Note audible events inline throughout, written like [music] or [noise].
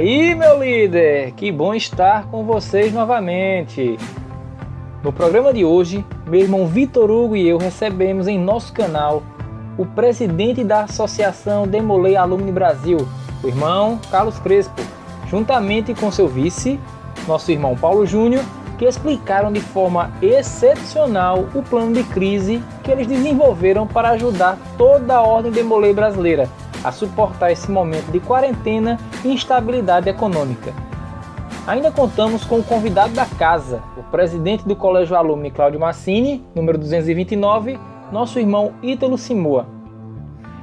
Aí, meu líder! Que bom estar com vocês novamente. No programa de hoje, meu irmão Vitor Hugo e eu recebemos em nosso canal o presidente da Associação Demolei Alumni Brasil, o irmão Carlos Crespo, juntamente com seu vice, nosso irmão Paulo Júnior, que explicaram de forma excepcional o plano de crise que eles desenvolveram para ajudar toda a ordem Demolei brasileira a suportar esse momento de quarentena e instabilidade econômica. Ainda contamos com o convidado da casa, o presidente do Colégio Alumni Cláudio Massini, número 229, nosso irmão Ítalo Simoa.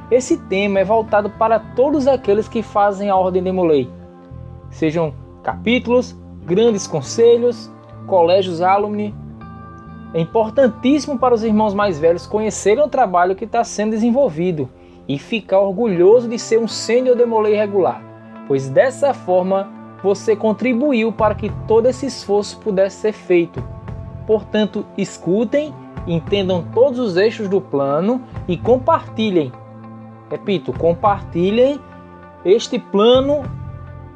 Esse tema é voltado para todos aqueles que fazem a Ordem de Molei, sejam capítulos, grandes conselhos, colégios alumni. É importantíssimo para os irmãos mais velhos conhecerem o trabalho que está sendo desenvolvido e ficar orgulhoso de ser um sênior demolei regular, pois dessa forma você contribuiu para que todo esse esforço pudesse ser feito. Portanto, escutem, entendam todos os eixos do plano e compartilhem. Repito, compartilhem este plano,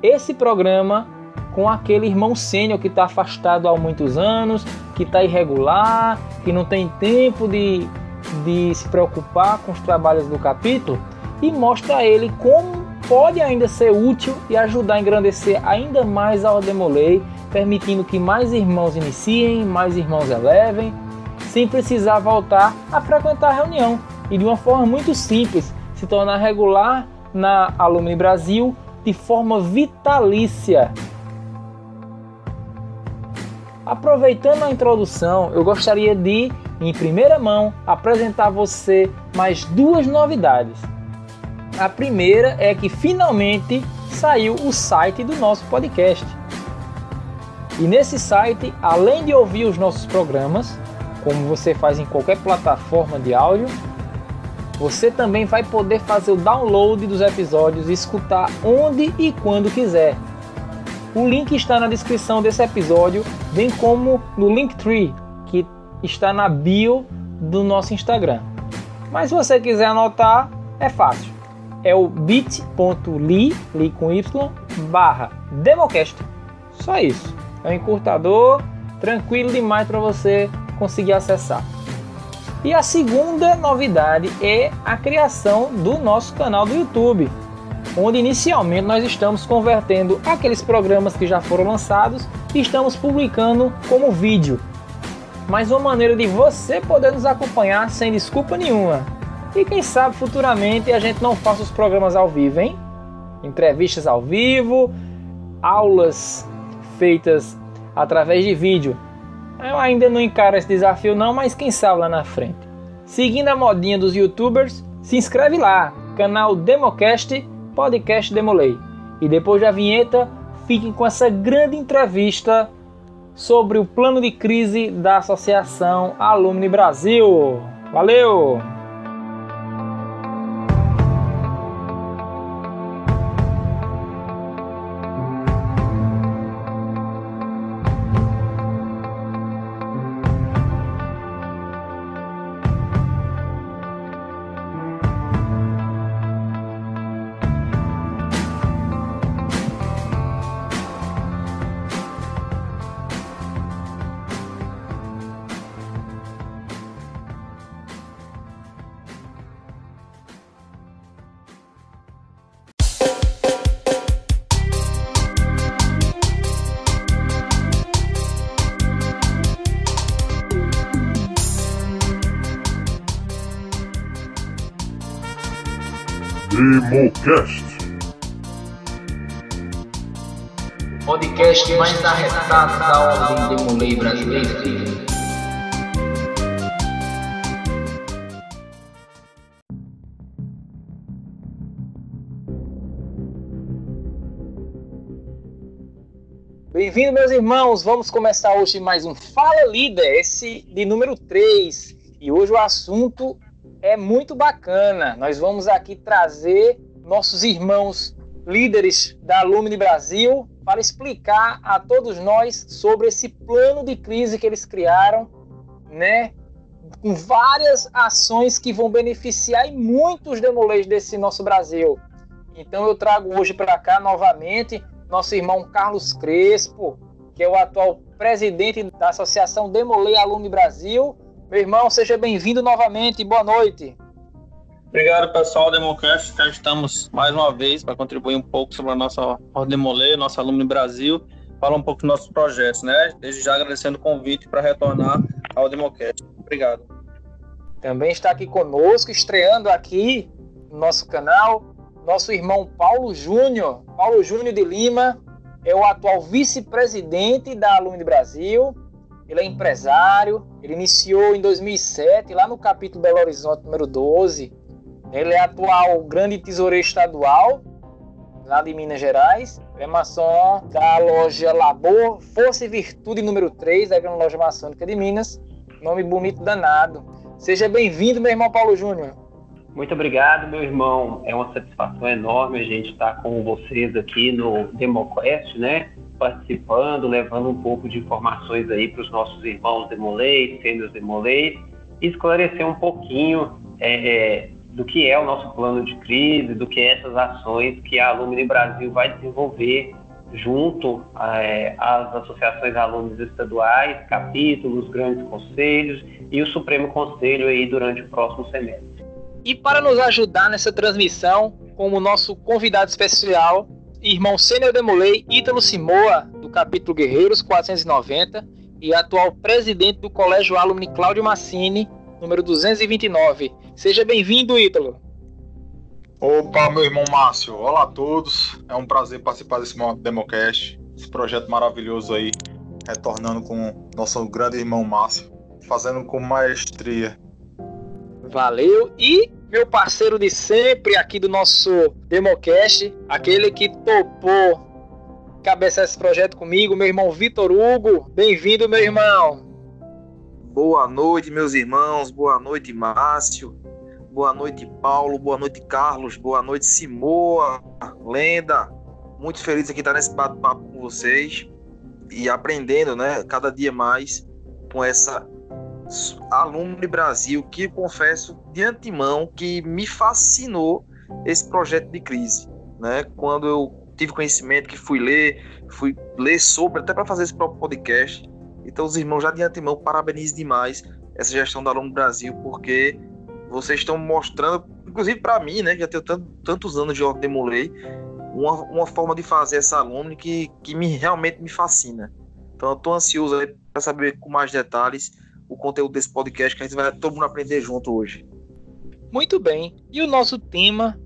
esse programa com aquele irmão sênior que está afastado há muitos anos, que está irregular, que não tem tempo de de se preocupar com os trabalhos do capítulo e mostra a ele como pode ainda ser útil e ajudar a engrandecer ainda mais a Ordem permitindo que mais irmãos iniciem, mais irmãos elevem, sem precisar voltar a frequentar a reunião e de uma forma muito simples se tornar regular na Alumni Brasil de forma vitalícia. Aproveitando a introdução, eu gostaria de em primeira mão, apresentar a você mais duas novidades. A primeira é que finalmente saiu o site do nosso podcast. E nesse site, além de ouvir os nossos programas, como você faz em qualquer plataforma de áudio, você também vai poder fazer o download dos episódios e escutar onde e quando quiser. O link está na descrição desse episódio, bem como no Linktree, que está na bio do nosso Instagram. Mas se você quiser anotar, é fácil. É o bit.ly, li com y, barra Democast. Só isso. É um encurtador tranquilo demais para você conseguir acessar. E a segunda novidade é a criação do nosso canal do YouTube, onde inicialmente nós estamos convertendo aqueles programas que já foram lançados e estamos publicando como vídeo mas uma maneira de você poder nos acompanhar sem desculpa nenhuma. E quem sabe futuramente a gente não faça os programas ao vivo, hein? Entrevistas ao vivo, aulas feitas através de vídeo. Eu ainda não encaro esse desafio não, mas quem sabe lá na frente. Seguindo a modinha dos youtubers, se inscreve lá, canal Democast Podcast Demolei. E depois da vinheta, fiquem com essa grande entrevista sobre o plano de crise da Associação Alumni Brasil. Valeu! Democast. Podcast mais arretado da Ordem Demolei Brasileira. Bem-vindo, meus irmãos. Vamos começar hoje mais um Fala Líder, esse de número 3. E hoje o assunto é muito bacana. Nós vamos aqui trazer nossos irmãos líderes da Alumni Brasil para explicar a todos nós sobre esse plano de crise que eles criaram, né? Com várias ações que vão beneficiar e muitos demolês desse nosso Brasil. Então eu trago hoje para cá novamente nosso irmão Carlos Crespo, que é o atual presidente da Associação Demolei Aluno Brasil. Meu irmão, seja bem-vindo novamente. Boa noite. Obrigado, pessoal Democast. Já estamos mais uma vez para contribuir um pouco sobre a nossa Demolei, nosso aluno Brasil, falar um pouco dos nossos projetos, né? Desde já agradecendo o convite para retornar ao Democast. Obrigado. Também está aqui conosco, estreando aqui no nosso canal, nosso irmão Paulo Júnior. Paulo Júnior de Lima é o atual vice-presidente da Alumni Brasil. Ele é empresário, ele iniciou em 2007, lá no capítulo Belo Horizonte, número 12. Ele é atual grande tesoureiro estadual, lá de Minas Gerais. É maçom da loja Labor Força e Virtude, número 3, da grande loja maçônica de Minas. Nome bonito danado. Seja bem-vindo, meu irmão Paulo Júnior. Muito obrigado, meu irmão. É uma satisfação enorme a gente estar com vocês aqui no DemoQuest, né? Participando, levando um pouco de informações aí para os nossos irmãos Demolei, sênios Demolei, e esclarecer um pouquinho é, é, do que é o nosso plano de crise, do que é essas ações que a Alumni Brasil vai desenvolver junto é, às associações alunos estaduais, capítulos, grandes conselhos e o Supremo Conselho aí durante o próximo semestre. E para nos ajudar nessa transmissão, como nosso convidado especial, irmão Sênior Demolei, Ítalo Simoa, do capítulo Guerreiros 490, e atual presidente do Colégio Alumni Cláudio Massini, número 229. Seja bem-vindo, Ítalo. Opa, meu irmão Márcio. Olá a todos. É um prazer participar desse Democast, esse projeto maravilhoso aí, retornando com nosso grande irmão Márcio, fazendo com maestria. Valeu. E meu parceiro de sempre aqui do nosso Democast, aquele que topou cabeçar esse projeto comigo, meu irmão Vitor Hugo. Bem-vindo, meu irmão. Boa noite, meus irmãos. Boa noite, Márcio. Boa noite, Paulo. Boa noite, Carlos. Boa noite, Simoa. Lenda. Muito feliz aqui estar nesse bate-papo com vocês e aprendendo, né, cada dia mais com essa Alumni Brasil, que confesso de antemão que me fascinou esse projeto de crise, né? Quando eu tive conhecimento, que fui ler, fui ler sobre, até para fazer esse próprio podcast. Então, os irmãos, já de antemão, parabenizo demais essa gestão da Alumni Brasil, porque vocês estão mostrando, inclusive para mim, né, que já tenho tanto, tantos anos de Demolei, uma, uma forma de fazer essa alumni que, que me, realmente me fascina. Então, eu estou ansioso para saber com mais detalhes o conteúdo desse podcast que a gente vai todo mundo aprender junto hoje. Muito bem. E o nosso tema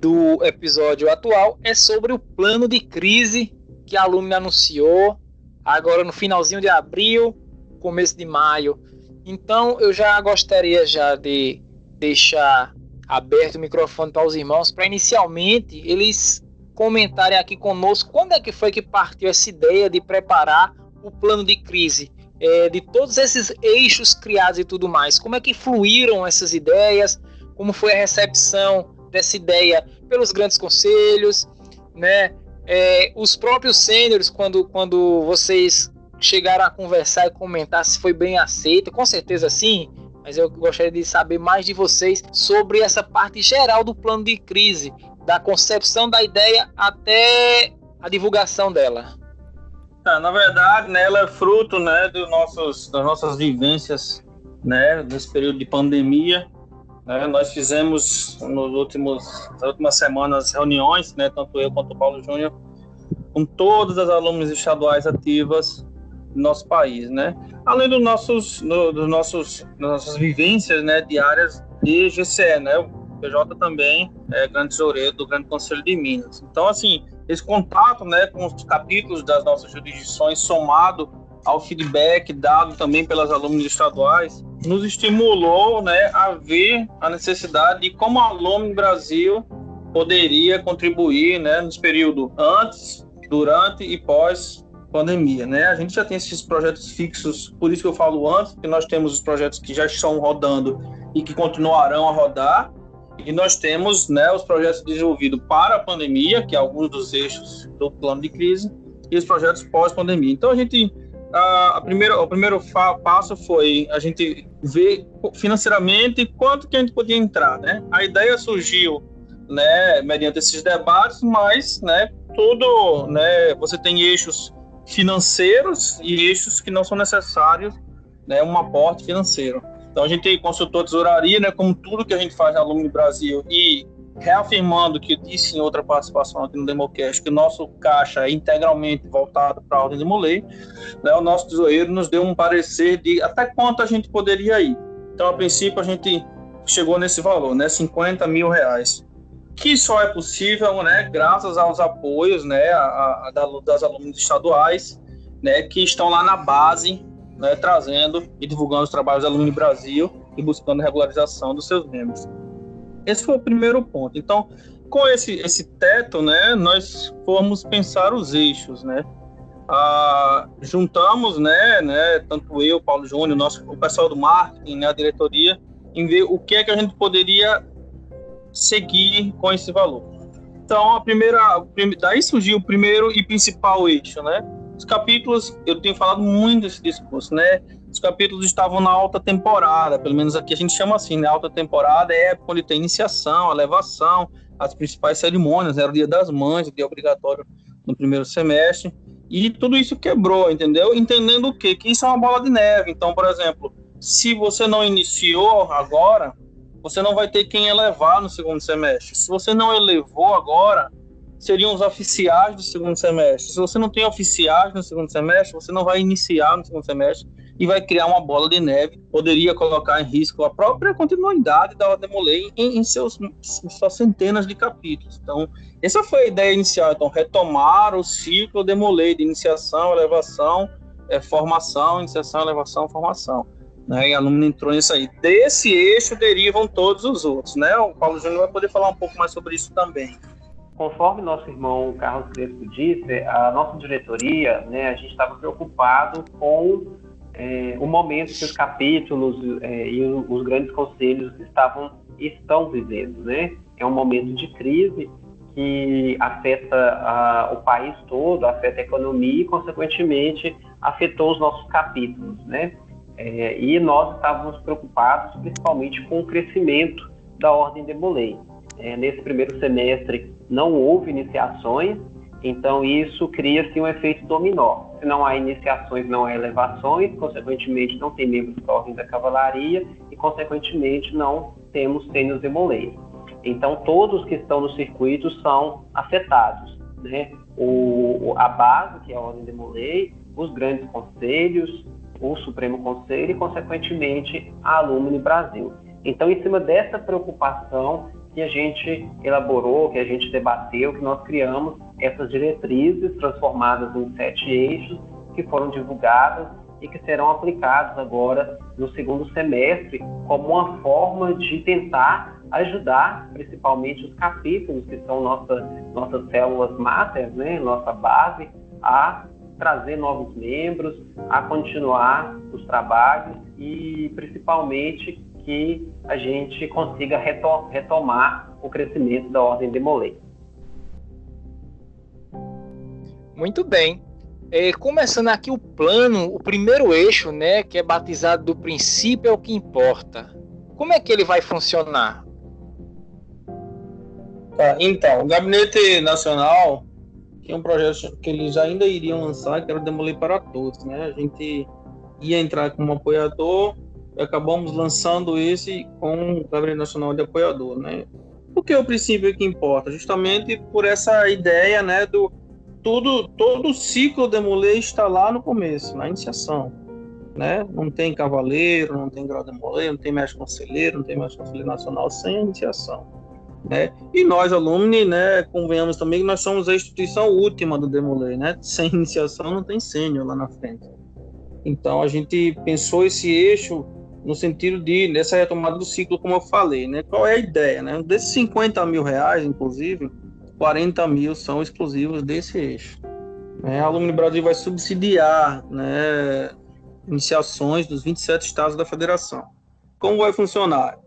do episódio atual é sobre o plano de crise que a Alumni anunciou agora no finalzinho de abril, começo de maio. Então eu já gostaria já de deixar aberto o microfone para os irmãos para inicialmente eles comentarem aqui conosco quando é que foi que partiu essa ideia de preparar o plano de crise é, de todos esses eixos criados e tudo mais. Como é que fluíram essas ideias? Como foi a recepção dessa ideia pelos grandes conselhos, né? É, os próprios sêniores, quando, quando vocês chegaram a conversar e comentar se foi bem aceito, com certeza sim, mas eu gostaria de saber mais de vocês sobre essa parte geral do plano de crise, da concepção da ideia até a divulgação dela. Tá, na verdade, né, ela é fruto né, dos nossos, das nossas vivências né, nesse período de pandemia. Né, nós fizemos nos últimos, nas últimas semanas reuniões, né, tanto eu quanto o Paulo Júnior, com todas as alunos estaduais ativas do nosso país, né? Além dos nossos, do, dos nossos, nossas vivências, né, diárias de GCE, né? O PJ também é grande tesoureiro do Grande Conselho de Minas. Então, assim, esse contato né, com os capítulos das nossas jurisdições, somado ao feedback dado também pelas alunas estaduais, nos estimulou né, a ver a necessidade de como a Alumni Brasil poderia contribuir né, nesse período antes, durante e pós pandemia, né? A gente já tem esses projetos fixos, por isso que eu falo antes, que nós temos os projetos que já estão rodando e que continuarão a rodar, e nós temos né, os projetos desenvolvidos para a pandemia, que é alguns dos eixos do plano de crise, e os projetos pós-pandemia. Então, a gente. A, a primeira, o primeiro passo foi a gente ver financeiramente quanto que a gente podia entrar. Né? A ideia surgiu né, mediante esses debates, mas, né, tudo, né, você tem eixos financeiros e eixos que não são necessários, né, um aporte financeiro. Então a gente consultou a tesouraria, né, como tudo que a gente faz na Alumni Brasil e reafirmando que eu disse em outra participação aqui no Democast que o nosso caixa é integralmente voltado para a ordem de Molay, né, o nosso tesoureiro nos deu um parecer de até quanto a gente poderia ir. Então, a princípio, a gente chegou nesse valor, né, 50 mil reais, que só é possível, né, graças aos apoios, né, a, a, das alunos estaduais, né, que estão lá na base, né, trazendo e divulgando os trabalhos da Alumni Brasil e buscando regularização dos seus membros. Esse foi o primeiro ponto. Então, com esse, esse teto, né, nós fomos pensar os eixos, né, ah, juntamos, né, né, tanto eu, Paulo Júnior, nosso, o pessoal do marketing, né, a diretoria, em ver o que é que a gente poderia seguir com esse valor. Então, a primeira, daí surgiu o primeiro e principal eixo, né? Os capítulos, eu tenho falado muito desse discurso, né? Os capítulos estavam na alta temporada, pelo menos aqui a gente chama assim, né? Alta temporada é quando tem iniciação, elevação, as principais cerimônias, era o dia das mães, o dia obrigatório no primeiro semestre, e tudo isso quebrou, entendeu? Entendendo o quê? Que isso é uma bola de neve. Então, por exemplo, se você não iniciou agora, você não vai ter quem elevar no segundo semestre. Se você não elevou agora, seriam os oficiais do segundo semestre. Se você não tem oficiais no segundo semestre, você não vai iniciar no segundo semestre e vai criar uma bola de neve. Poderia colocar em risco a própria continuidade da Ordem Molay em, em seus suas centenas de capítulos. Então, essa foi a ideia inicial. Então, retomar o ciclo de Molay de iniciação, elevação, é, formação, iniciação, elevação, formação. Né, e aluno entrou nisso aí. Desse eixo derivam todos os outros, né? O Paulo Júnior vai poder falar um pouco mais sobre isso também. Conforme nosso irmão Carlos Crespo disse, a nossa diretoria, né, a gente estava preocupado com é, o momento que os capítulos é, e os grandes conselhos estavam estão vivendo, né? É um momento de crise que afeta a, o país todo, afeta a economia e, consequentemente, afetou os nossos capítulos, né? É, e nós estávamos preocupados principalmente com o crescimento da ordem de Molay. É, nesse primeiro semestre não houve iniciações, então isso cria-se um efeito dominó. Se não há iniciações, não há elevações, consequentemente não tem membros da ordem da cavalaria e consequentemente não temos tênis de Molay. Então todos que estão no circuito são afetados, né? O, a base, que é a ordem de Molay, os grandes conselhos, o Supremo Conselho e, consequentemente, a Alumni Brasil. Então, em cima dessa preocupação que a gente elaborou, que a gente debateu, que nós criamos essas diretrizes transformadas em sete eixos que foram divulgadas e que serão aplicados agora no segundo semestre como uma forma de tentar ajudar, principalmente os capítulos que são nossa, nossas células máter, né, nossa base, a trazer novos membros, a continuar os trabalhos e principalmente que a gente consiga retomar o crescimento da ordem de Molay. Muito bem. É, começando aqui o plano, o primeiro eixo, né, que é batizado do princípio é o que importa. Como é que ele vai funcionar? Tá, então, o Gabinete Nacional tinha um projeto que eles ainda iriam lançar, que era o Demolir para Todos, né? A gente ia entrar como apoiador e acabamos lançando esse com o Gabinete Nacional de Apoiador, né? Porque o princípio que importa, justamente por essa ideia, né, do tudo, todo o ciclo Demolê está lá no começo, na iniciação, né? Não tem cavaleiro, não tem grau Demolê, não tem mestre conselheiro, não tem mestre conselheiro nacional sem iniciação. Né? E nós, alumni, né, convenhamos também que nós somos a instituição última do Demolay, né? [laughs] Sem iniciação não tem sênior lá na frente. Então a gente pensou esse eixo no sentido de dessa retomada do ciclo, como eu falei, né? Qual é a ideia, né? Desses 50 mil reais, inclusive, 40 mil são exclusivos desse eixo. Né? A Alumni Brasil vai subsidiar, né, iniciações dos 27 estados da federação. Como vai funcionar?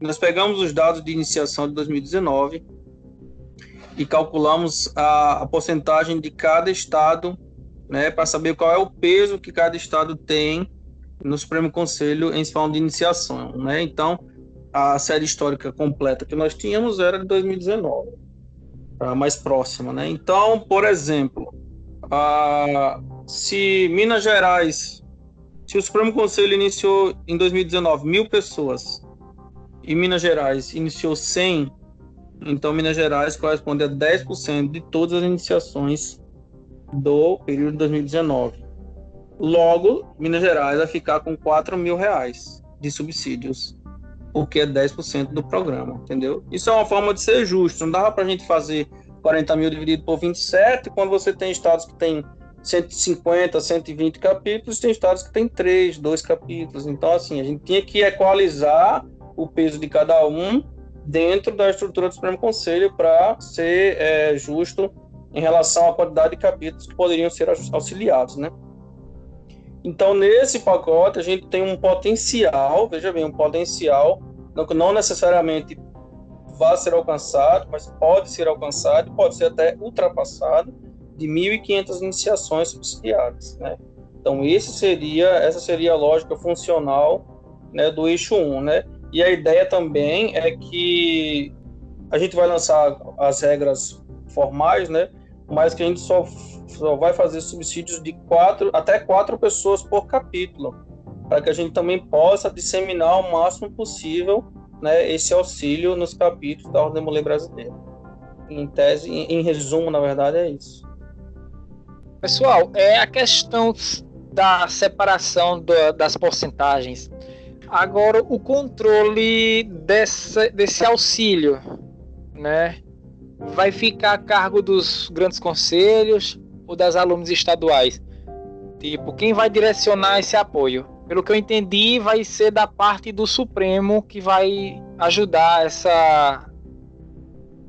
Nós pegamos os dados de iniciação de 2019 e calculamos a, a porcentagem de cada estado, né, para saber qual é o peso que cada estado tem no Supremo Conselho em falando de iniciação, né? Então, a série histórica completa que nós tínhamos era de 2019, a mais próxima, né? Então, por exemplo, a, se Minas Gerais, se o Supremo Conselho iniciou em 2019 mil pessoas e Minas Gerais iniciou 100, então Minas Gerais corresponde a 10% de todas as iniciações do período de 2019. Logo, Minas Gerais vai ficar com 4 mil reais de subsídios, porque é 10% do programa, entendeu? Isso é uma forma de ser justo. Não dava para a gente fazer 40 mil dividido por 27, quando você tem estados que tem 150, 120 capítulos, tem estados que tem 3, 2 capítulos. Então, assim, a gente tinha que equalizar o peso de cada um dentro da estrutura do Supremo Conselho para ser é, justo em relação à quantidade de capítulos que poderiam ser auxiliados, né? Então, nesse pacote, a gente tem um potencial, veja bem, um potencial, não necessariamente vai ser alcançado, mas pode ser alcançado, pode ser até ultrapassado, de 1.500 iniciações subsidiadas. Né? Então, esse seria, essa seria a lógica funcional né, do eixo 1. Né? E a ideia também é que a gente vai lançar as regras formais, né, mas que a gente só só vai fazer subsídios de quatro até quatro pessoas por capítulo, para que a gente também possa disseminar o máximo possível né, esse auxílio nos capítulos da Ordem Mulher Brasileira. Em tese, em, em resumo, na verdade, é isso. Pessoal, é a questão da separação do, das porcentagens. Agora, o controle desse, auxílio, né? Vai ficar a cargo dos grandes conselhos, ou das alunos estaduais? Tipo, quem vai direcionar esse apoio? Pelo que eu entendi, vai ser da parte do Supremo que vai ajudar essa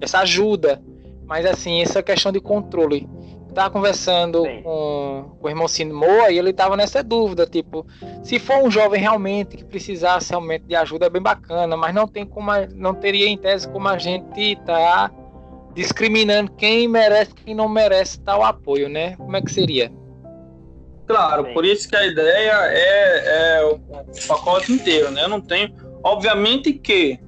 essa ajuda. Mas assim, essa questão de controle. Tava conversando com, com o irmão Cine Moa e ele tava nessa dúvida, tipo, se for um jovem realmente que precisasse realmente de ajuda é bem bacana, mas não tem como não teria em tese como a gente tá discriminando quem merece e quem não merece tal apoio, né? Como é que seria? Claro, por isso que a ideia é, é o, pacote inteiro, né? Eu não tenho, obviamente que,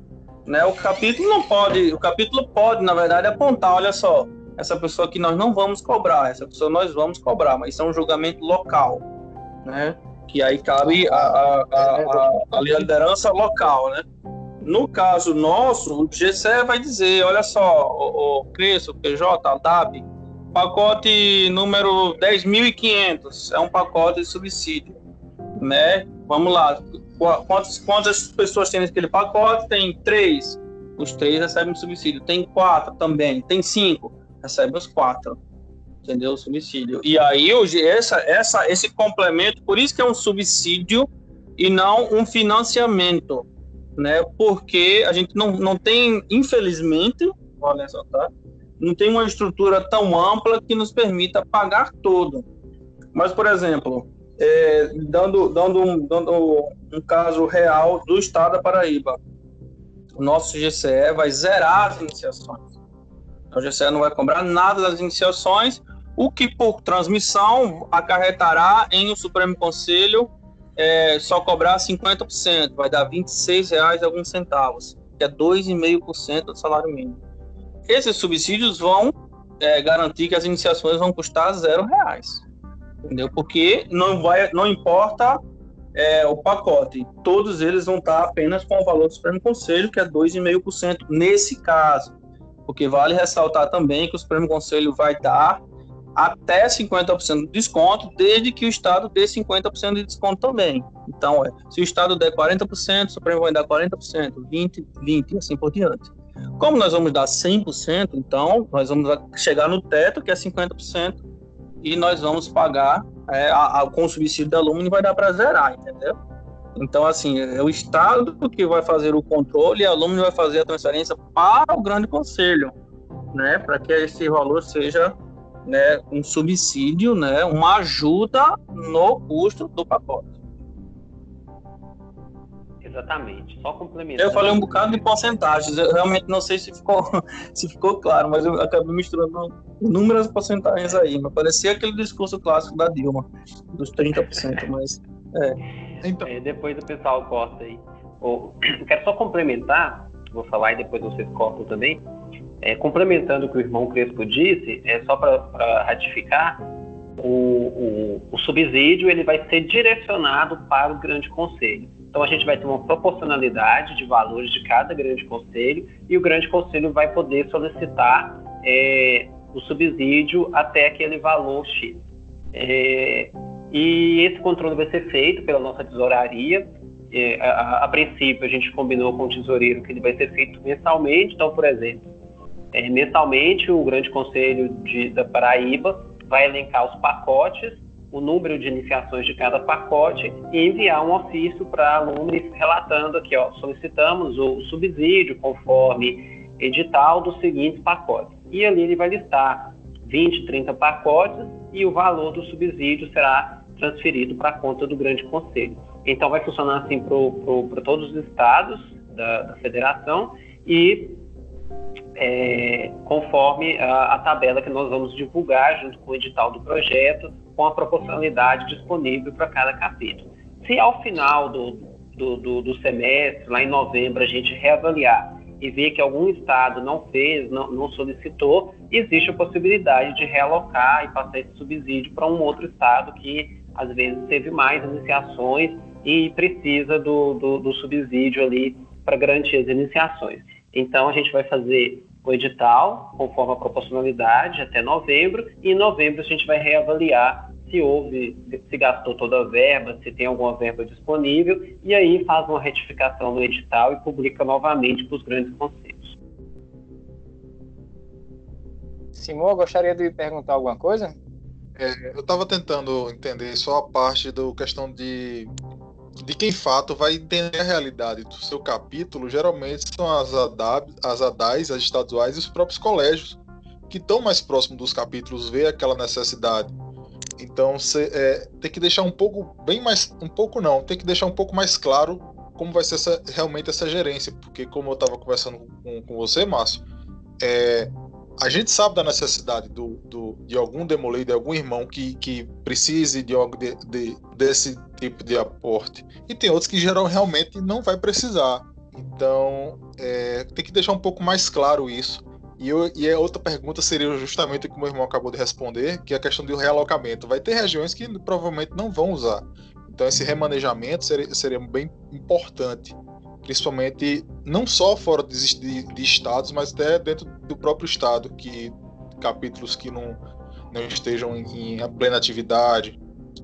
né? O capítulo não pode, o capítulo pode, na verdade, apontar, olha só, essa pessoa que nós não vamos cobrar, essa pessoa nós vamos cobrar, mas isso é um julgamento local, né? Que aí cabe a, a, a, a liderança local, né? No caso nosso, o GCE vai dizer, olha só, o, o Cresço, PJ, DAB, pacote número 10.500, é um pacote de subsídio, né? Vamos lá, quantas, quantas pessoas tem naquele pacote? Tem três, os três recebem subsídio. Tem quatro também, tem cinco, recebem os quatro, entendeu? O subsídio. E aí, hoje, essa, essa, esse complemento, por isso que é um subsídio e não um financiamento, né? Porque a gente não, não tem, infelizmente, olha só, tá? Não tem uma estrutura tão ampla que nos permita pagar tudo. Mas, por exemplo, é, dando, dando, um, dando um caso real do estado da Paraíba, o nosso GCE vai zerar as iniciações. Então, o GCE não vai cobrar nada das iniciações, o que por transmissão acarretará em o Supremo Conselho é, só cobrar 50%, vai dar R$ 26,00 alguns centavos, que é 2,5% do salário mínimo. Esses subsídios vão é, garantir que as iniciações vão custar zero reais, entendeu? Porque não vai, não importa é, o pacote, todos eles vão estar apenas com o valor do Supremo Conselho, que é 2,5% nesse caso, porque vale ressaltar também que o Supremo Conselho vai dar até 50% de desconto, desde que o Estado dê 50% de desconto também. Então, é, se o Estado der 40%, o Supremo vai dar 40%, 20%, 20% e assim por diante. Como nós vamos dar 100%, então, nós vamos chegar no teto, que é 50%, e nós vamos pagar é, a, a, com o subsídio da aluno vai dar para zerar, entendeu? Então, assim, é o Estado que vai fazer o controle e a aluno vai fazer a transferência para o grande conselho, né, para que esse valor seja né, um subsídio, né, uma ajuda no custo do pacote. Exatamente, só complementando. Eu falei um bocado de porcentagens, eu realmente não sei se ficou, [laughs] se ficou claro, mas eu acabei misturando inúmeras porcentagens aí, mas parecia aquele discurso clássico da Dilma, dos 30%, mas é. Então. É, depois o pessoal corta aí. eu [clears throat] quero só complementar, vou falar e depois vocês cortam também. É, complementando o que o irmão Crespo disse, é só para ratificar, o, o, o, subsídio ele vai ser direcionado para o grande conselho. Então a gente vai ter uma proporcionalidade de valores de cada grande conselho e o grande conselho vai poder solicitar é, o subsídio até aquele valor X. É, e esse controle vai ser feito pela nossa tesouraria. É, a, a, princípio, a gente combinou com o tesoureiro que ele vai ser feito mensalmente. Então, por exemplo, é, mensalmente o Grande Conselho de, da Paraíba vai elencar os pacotes, o número de iniciações de cada pacote e enviar um ofício para alunos relatando aqui, ó, solicitamos o subsídio conforme edital dos seguintes pacotes. E ali ele vai listar 20, 30 pacotes e o valor do subsídio será transferido para a conta do Grande Conselho. Então, vai funcionar assim para todos os estados da, da federação e é, conforme a, a, tabela que nós vamos divulgar junto com o edital do projeto, com a proporcionalidade disponível para cada capítulo. Se ao final do, do, do, do semestre, lá em novembro, a gente reavaliar e ver que algum estado não fez, não, não, solicitou, existe a possibilidade de realocar e passar esse subsídio para um outro estado que às vezes teve mais iniciações e precisa do, do, do subsídio ali para garantir as iniciações. Então a gente vai fazer o edital conforme a proporcionalidade até novembro e em novembro a gente vai reavaliar se houve, se gastou toda a verba, se tem alguma verba disponível, e aí faz uma retificação no edital e publica novamente para os grandes conselhos. Simão, gostaria de perguntar alguma coisa? É, eu estava tentando entender só a parte da questão de, de quem fato vai entender a realidade do seu capítulo. Geralmente são as, ADAB, as ADAIs, as estaduais e os próprios colégios que estão mais próximos dos capítulos, vê aquela necessidade então você é, tem que deixar um pouco bem mais, um pouco não, tem que deixar um pouco mais claro como vai ser essa, realmente essa gerência, porque como eu estava conversando com, com você, Márcio, é, a gente sabe da necessidade do, do, de algum demolei, de algum irmão que, que precise de, de, de, desse tipo de aporte. E tem outros que geral realmente não vai precisar. Então, é, tem que deixar um pouco mais claro isso. E, eu, e a outra pergunta seria justamente o que o meu irmão acabou de responder, que é a questão do realocamento. Vai ter regiões que provavelmente não vão usar. Então esse remanejamento seria, seria bem importante, principalmente não só fora de, de, de, estados, mas até dentro do próprio estado, que capítulos que não, não estejam em, em plena atividade,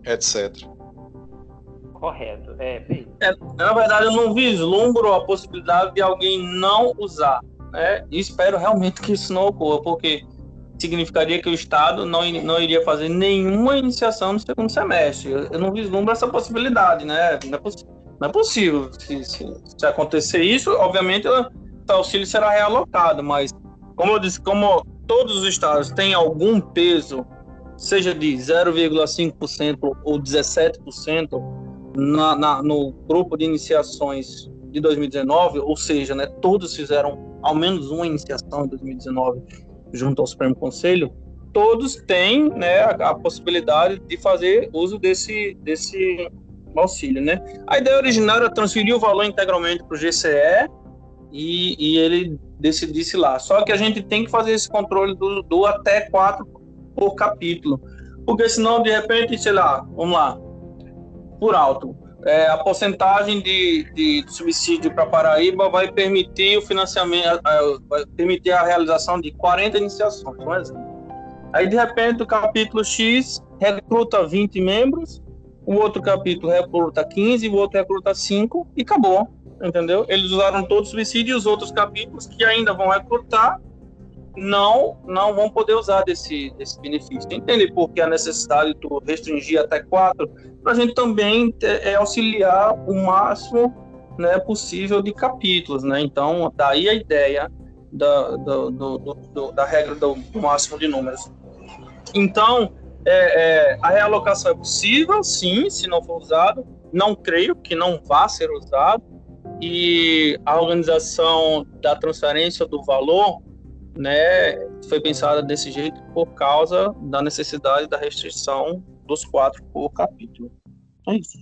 etc. Correto. É, bem... é, na verdade, eu não vislumbro a possibilidade de alguém não usar né? E espero realmente que isso não ocorra, porque significaria que o Estado não, não iria fazer nenhuma iniciação no segundo semestre. Eu, eu não vislumbro essa possibilidade, né? Não é, não é possível. Se, se, se, acontecer isso, obviamente o auxílio será realocado, mas como eu disse, como todos os estados têm algum peso, seja de 0,5% ou 17% na, na, no grupo de iniciações de 2019, ou seja, né, todos fizeram ao menos uma iniciação em 2019 junto ao Supremo Conselho, todos têm né, a, a possibilidade de fazer uso desse, desse auxílio. Né? A ideia originária era transferir o valor integralmente para o GCE e, e, ele decidisse lá. Só que a gente tem que fazer esse controle do, do até quatro por capítulo. Porque senão, de repente, sei lá, vamos lá, por alto, é, a porcentagem de, de, de subsídio para Paraíba vai permitir o financiamento, vai permitir a realização de 40 iniciações, por exemplo. Aí, de repente, o capítulo X recruta 20 membros, o outro capítulo recruta 15, o outro recruta 5 e acabou, entendeu? Eles usaram todos os subsídios e os outros capítulos que ainda vão recrutar não não vão poder usar desse, desse benefício. Entende por que a necessidade de restringir até quatro? Para a gente também é, auxiliar o máximo né, possível de capítulos. Né? Então, daí a ideia da, do, do, do, da regra do, máximo de números. Então, é, é, a realocação é possível, sim, se não for usado. Não creio que não vá ser usado. E a organização da transferência do valor né, foi pensada desse jeito por causa da necessidade da restrição dos quatro por capítulo. É isso.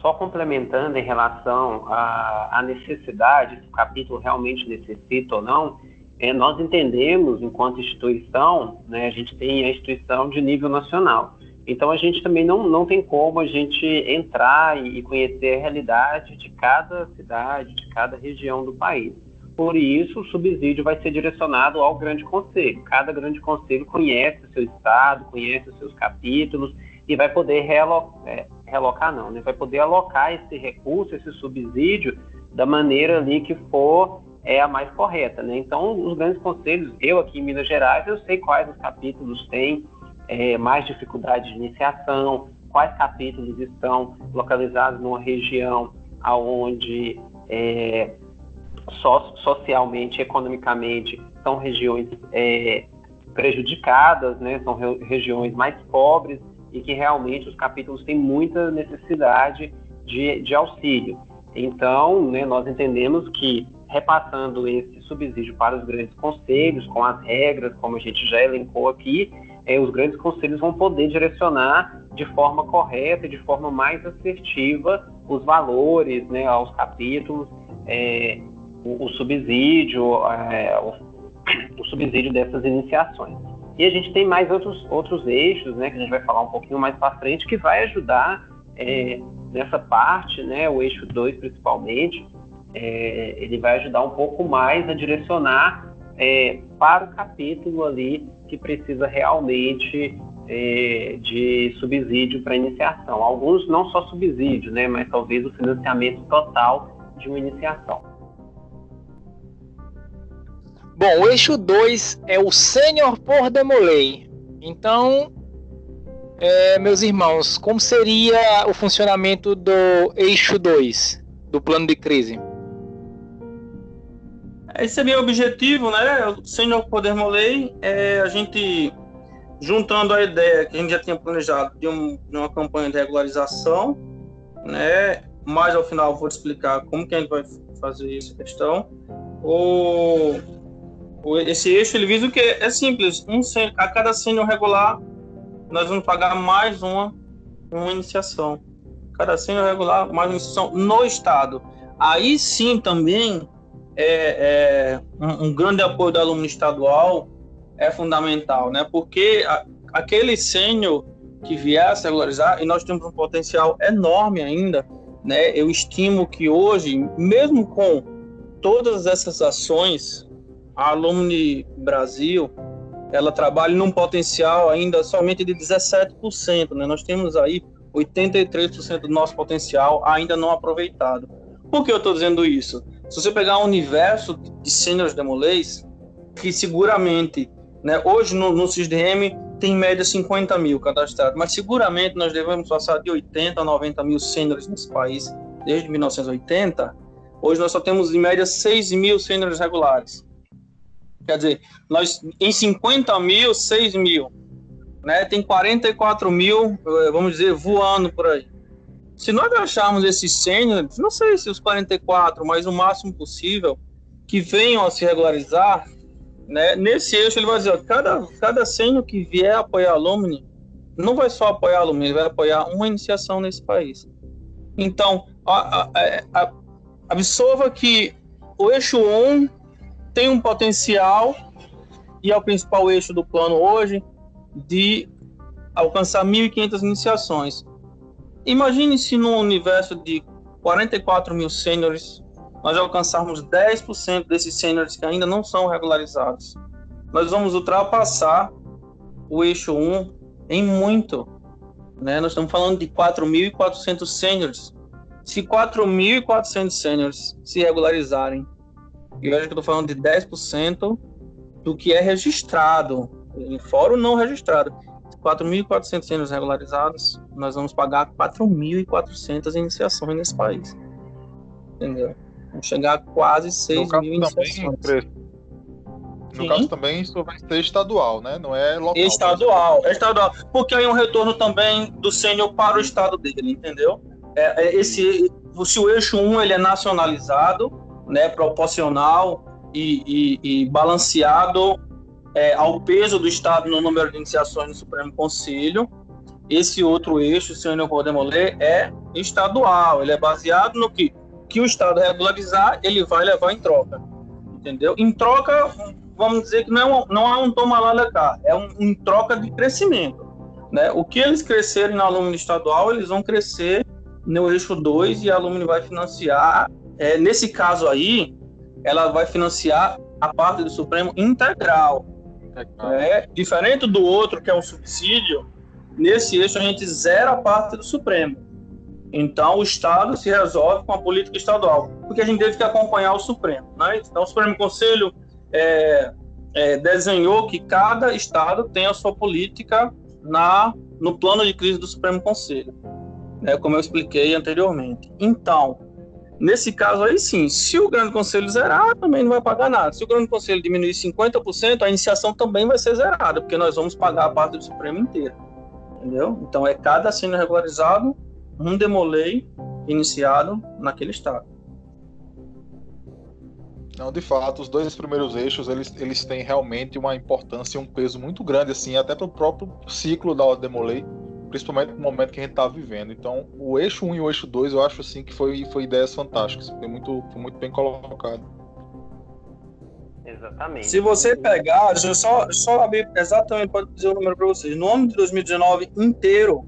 só complementando em relação à, à necessidade, se o capítulo realmente necessita ou não, é, nós entendemos, enquanto instituição, né, a gente tem a instituição de nível nacional. Então, a gente também não, não tem como a gente entrar e, conhecer a realidade de cada cidade, de cada região do país. Por isso, o subsídio vai ser direcionado ao grande conselho. Cada grande conselho conhece o seu estado, conhece os seus capítulos e vai poder é, realocar não, né? vai poder alocar esse recurso, esse subsídio da maneira ali que for é a mais correta, né? Então, os grandes conselhos, eu aqui em Minas Gerais, eu sei quais os capítulos têm é, mais dificuldade de iniciação, quais capítulos estão localizados numa região aonde é, so, socialmente, economicamente, são regiões é, prejudicadas, né? São re regiões mais pobres e que realmente os capítulos têm muita necessidade de, de auxílio. Então, né, nós entendemos que repassando esse subsídio para os grandes conselhos, com as regras, como a gente já elencou aqui, é, os grandes conselhos vão poder direcionar de forma correta e de forma mais assertiva os valores né, aos capítulos, é, o, o, subsídio, é, o, o subsídio dessas iniciações. E a gente tem mais outros, outros eixos, né, que a gente vai falar um pouquinho mais para frente, que vai ajudar nessa parte, né, o eixo 2 principalmente, é, ele vai ajudar um pouco mais a direcionar é, para o capítulo ali que precisa realmente é, de subsídio para iniciação. Alguns não só subsídio, né, mas talvez o financiamento total de uma iniciação. Bom, o eixo 2 é o Sênior por Demolei. Então, é, meus irmãos, como seria o funcionamento do eixo 2 do plano de crise? Esse seria o objetivo, né? O Sênior por Demolei é a gente juntando a ideia que a gente já tinha planejado de, um, de uma campanha de regularização, né? Mais ao final vou te explicar como que a gente vai fazer essa questão. O esse eixo ele visa o que é simples, um a cada sênior regular nós vamos pagar mais uma, uma iniciação. Cada sênior regular mais uma iniciação no estado. Aí sim também é, é um, um, grande apoio do aluno estadual é fundamental, né? Porque a, aquele sênior que vier a regularizar, e nós temos um potencial enorme ainda, né? Eu estimo que hoje, mesmo com todas essas ações a Alumni Brasil, ela trabalha num potencial ainda somente de 17%, né? Nós temos aí 83% do nosso potencial ainda não aproveitado. Por que eu estou dizendo isso? Se você pegar o universo de seniors demolês, que seguramente, né, hoje no, no tem em média 50 mil cadastrados, mas seguramente nós devemos passar de 80 a 90 mil seniors nesse país desde 1980. Hoje nós só temos em média 6 mil seniors regulares. Quer dizer, nós em 50 mil, 6 mil. Né? Tem 44 mil, eh, vamos dizer, voando por aí. Se nós acharmos esses sêniores, não sei se os 44, mas o máximo possível, que venham a se regularizar, né? nesse eixo ele vai dizer, ó, cada, cada sênior que vier apoiar alumni, não vai só apoiar alumni, ele vai apoiar uma iniciação nesse país. Então, a, a, a, absorva que o eixo 1 tem um potencial, e é o principal eixo do plano hoje, de alcançar 1.500 iniciações. Imagine se no universo de 44 mil sêniores, nós alcançarmos 10% desses sêniores que ainda não são regularizados. Nós vamos ultrapassar o eixo 1 em muito. Né? Nós estamos falando de 4.400 sêniores. Se 4.400 sêniores se regularizarem e hoje eu estou falando de 10% do que é registrado, fora o não registrado. 4.400 sendo regularizados, nós vamos pagar 4.400 iniciações nesse país. Entendeu? Vamos chegar a quase 6 mil iniciações. Também, no Sim. caso também isso vai ser estadual, né? Não é local. Estadual, é estadual. Porque aí é um retorno também do sênior para o estado dele, entendeu? É, é esse, se o eixo 1 ele é nacionalizado, né, proporcional e, e, e balanceado é, ao peso do Estado no número de iniciações no Supremo Conselho. Esse outro eixo, se eu não vou demoler, é estadual, ele é baseado no que, que o Estado regularizar, ele vai levar em troca. Entendeu? Em troca, vamos dizer que não é não é um toma lá da cá, é um, em troca de crescimento. Né? O que eles crescerem na alumínio estadual, eles vão crescer no eixo 2 e a alumínio vai financiar. É, nesse caso aí, ela vai financiar a parte do Supremo integral. É, diferente do outro, que é um subsídio, nesse eixo a gente zera a parte do Supremo. Então o Estado se resolve com a política estadual, porque a gente teve que acompanhar o Supremo. Né? Então o Supremo Conselho é, é, desenhou que cada Estado tem a sua política na, no plano de crise do Supremo Conselho, né? como eu expliquei anteriormente. Então, Nesse caso aí sim, se o Grande Conselho zerar, também não vai pagar nada. Se o Grande Conselho diminuir 50%, a iniciação também vai ser zerada, porque nós vamos pagar a parte do Supremo inteira. Entendeu? Então é cada assino regularizado, um demolei iniciado naquele estado. Não, de fato, os dois primeiros eixos, eles, eles têm realmente uma importância e um peso muito grande, assim, até para o próprio ciclo da Demolei principalmente no momento que a gente está vivendo. Então, o eixo 1 e o eixo 2, eu acho assim que foi, foi ideias fantásticas, foi muito, foi muito bem colocado. Exatamente. Se você pegar, eu só, só abrir exatamente para dizer o número para vocês. No ano de 2019 inteiro,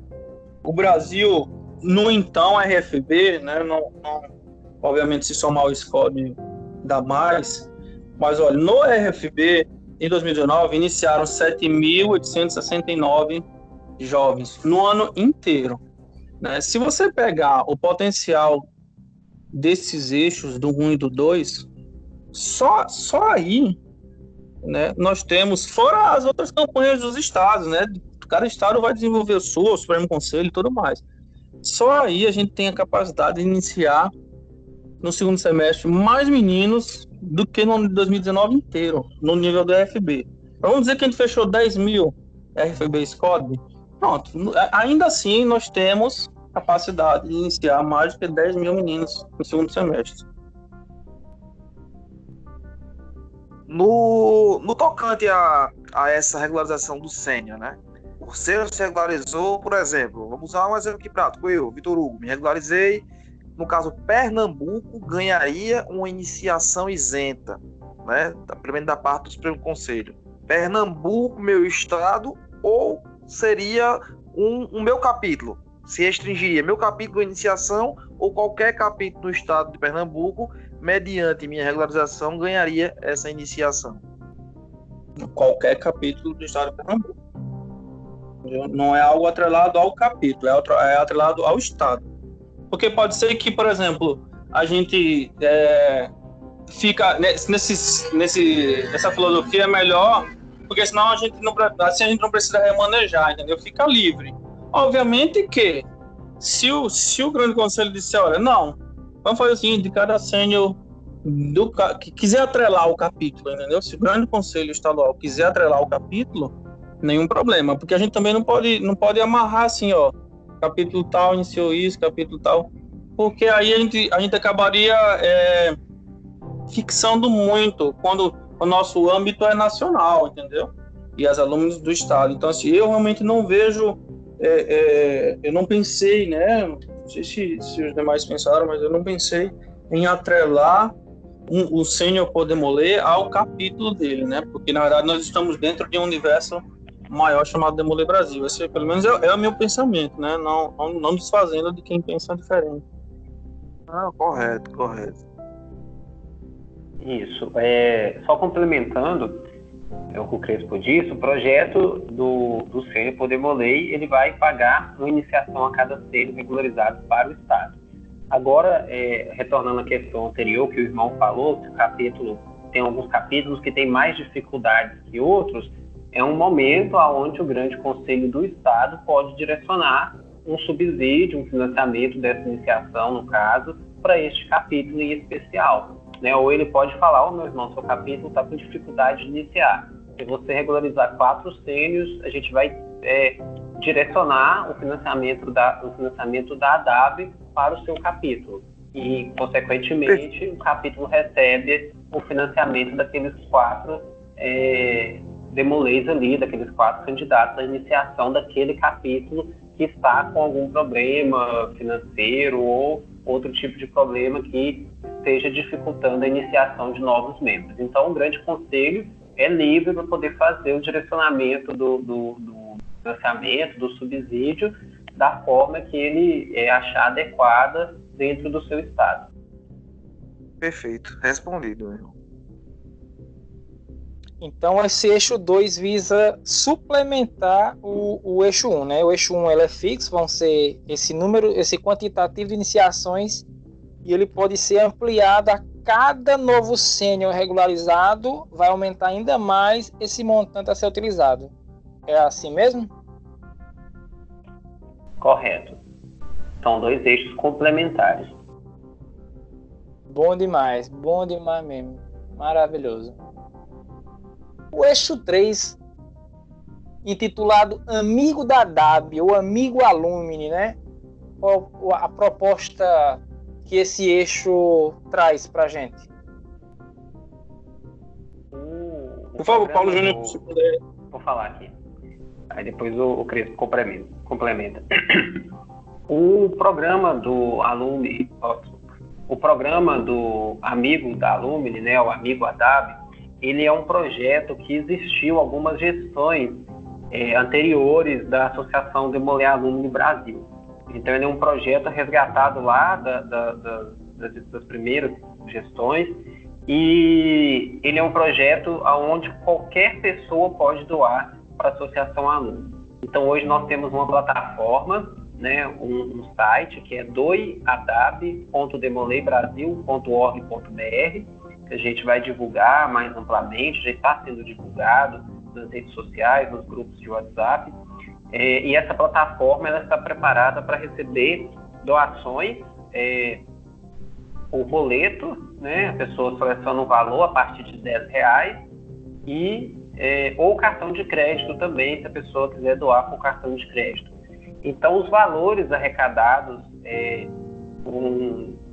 o Brasil, no então RFB, né, não, não, obviamente se somar o SCOD dá mais, mas olha, no RFB, em 2019, iniciaram 7.869 jovens no ano inteiro. Né? Se você pegar o potencial desses eixos do 1 e do 2, só, só aí né, nós temos, fora as outras campanhas dos estados, né? Cada estado vai desenvolver o sua, o Supremo Conselho e tudo mais. Só aí a gente tem a capacidade de iniciar no segundo semestre mais meninos do que no ano de 2019 inteiro, no nível do FB. Vamos dizer que a gente fechou 10 mil RFB SCOD, Pronto, ainda assim nós temos capacidade de iniciar mais de 10 mil meninos no segundo semestre. No, no tocante a, a essa regularização do sênior, né? O sênior se regularizou, por exemplo, vamos usar um exemplo aqui prático. Eu, Vitor Hugo, me regularizei. No caso, Pernambuco ganharia uma iniciação isenta, né? Primeiro da parte do Supremo Conselho. Pernambuco, meu estado, ou seria um, um meu capítulo. Se restringiria meu capítulo de iniciação ou qualquer capítulo do estado de Pernambuco, mediante minha regularização, ganharia essa iniciação. Qualquer capítulo do estado de Pernambuco. Não é algo atrelado ao capítulo, é, é atrelado ao estado. Porque pode ser que, por exemplo, a gente é, fica nesse, nesse, nessa filosofia é melhor porque senão a gente não, assim a gente não precisa remanejar, entendeu? Fica livre. Obviamente que se o, se o grande conselho disser, olha, não, vamos fazer o seguinte, de cada sênior do, que quiser atrelar o capítulo, entendeu? Se o grande conselho estadual quiser atrelar o capítulo, nenhum problema, porque a gente também não pode, não pode amarrar assim, ó, capítulo tal iniciou isso, capítulo tal, porque aí a gente, a gente acabaria é, fixando muito quando o nosso âmbito é nacional, entendeu? E as alunos do estado. Então, assim, eu realmente não vejo, é, é, eu não pensei, né? Não sei se, se, os demais pensaram, mas eu não pensei em atrelar um, o sênior Podemoler ao capítulo dele, né? Porque na verdade nós estamos dentro de um universo maior chamado Demoler Brasil. Esse, pelo menos, é, é o meu pensamento, né? Não, não, não desfazendo de quem pensa diferente. Ah, correto, correto. Isso. É, só complementando é o que o Crespo disse, o projeto do, do Sênior Molei, ele vai pagar uma iniciação a cada sênior regularizado para o Estado. Agora, é, retornando à questão anterior que o irmão falou, que o capítulo tem alguns capítulos que têm mais dificuldades que outros, é um momento onde o grande conselho do Estado pode direcionar um subsídio, um financiamento dessa iniciação, no caso, para este capítulo em especial. Né? Ou ele pode falar, oh, meu irmão, seu capítulo está com dificuldade de iniciar. Se você regularizar quatro sênios, a gente vai é, direcionar o financiamento da, o financiamento da ADAB para o seu capítulo. E, consequentemente, o capítulo recebe o financiamento daqueles quatro é, demolês ali, daqueles quatro candidatos à iniciação daquele capítulo que está com algum problema financeiro ou outro tipo de problema que esteja dificultando a iniciação de novos membros. Então, o grande conselho é livre para poder fazer o direcionamento do, do, do financiamento, do subsídio, da forma que ele é, achar adequada dentro do seu estado. Perfeito, respondido. Então, esse eixo 2 visa suplementar o, o eixo 1, um, né? O eixo 1 um, ele é fixo, vão ser esse número, esse quantitativo de iniciações e ele pode ser ampliado a cada novo sênior regularizado, vai aumentar ainda mais esse montante a ser utilizado. É assim mesmo? Correto. São dois eixos complementares. Bom demais, bom demais mesmo. Maravilhoso. O eixo 3, intitulado Amigo da DAB ou Amigo Alumni, né? Qual a proposta que esse eixo traz para gente? Por favor, Paulo Júnior, se puder. Vou falar aqui. Aí depois o, o Crespo complementa. complementa. [coughs] O programa do Alumni, o programa do amigo da Alumni, né, o amigo ADAB, ele é um projeto que existiu algumas gestões é, anteriores da Associação Demolé Alumni Brasil. Então, ele é um projeto resgatado lá da, da, da, das, das, primeiras gestões e ele é um projeto onde qualquer pessoa pode doar para a Associação Aluno. Então, hoje nós temos uma plataforma, né, um, um site que é doiadab.demoleibrasil.org.br a gente vai divulgar mais amplamente, já está sendo divulgado nas redes sociais, nos grupos de WhatsApp. É, e essa plataforma ela está preparada para receber doações, é, o boleto, né, a pessoa seleciona o valor a partir de 10 reais, e, é, ou cartão de crédito também, se a pessoa quiser doar por cartão de crédito. Então, os valores arrecadados é,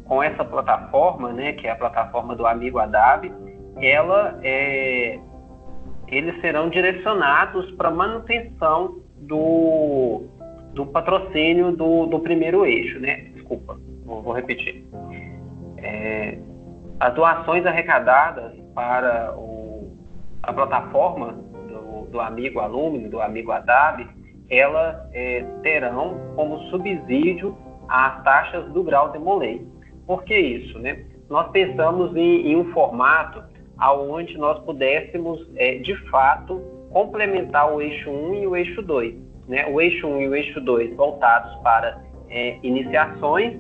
com essa plataforma, né, que é a plataforma do amigo Adab, ela é, eles serão direcionados para manutenção do, do patrocínio do, do primeiro eixo, né? Desculpa, vou, vou repetir. É, as doações arrecadadas para o, a plataforma do, do amigo alumno, do amigo Adab, elas é, terão como subsídio as taxas do grau de molei. Por que isso? Né? Nós pensamos em, em um formato aonde nós pudéssemos, é, de fato, complementar o eixo 1 e o eixo 2. Né? O eixo 1 e o eixo 2 voltados para é, iniciações,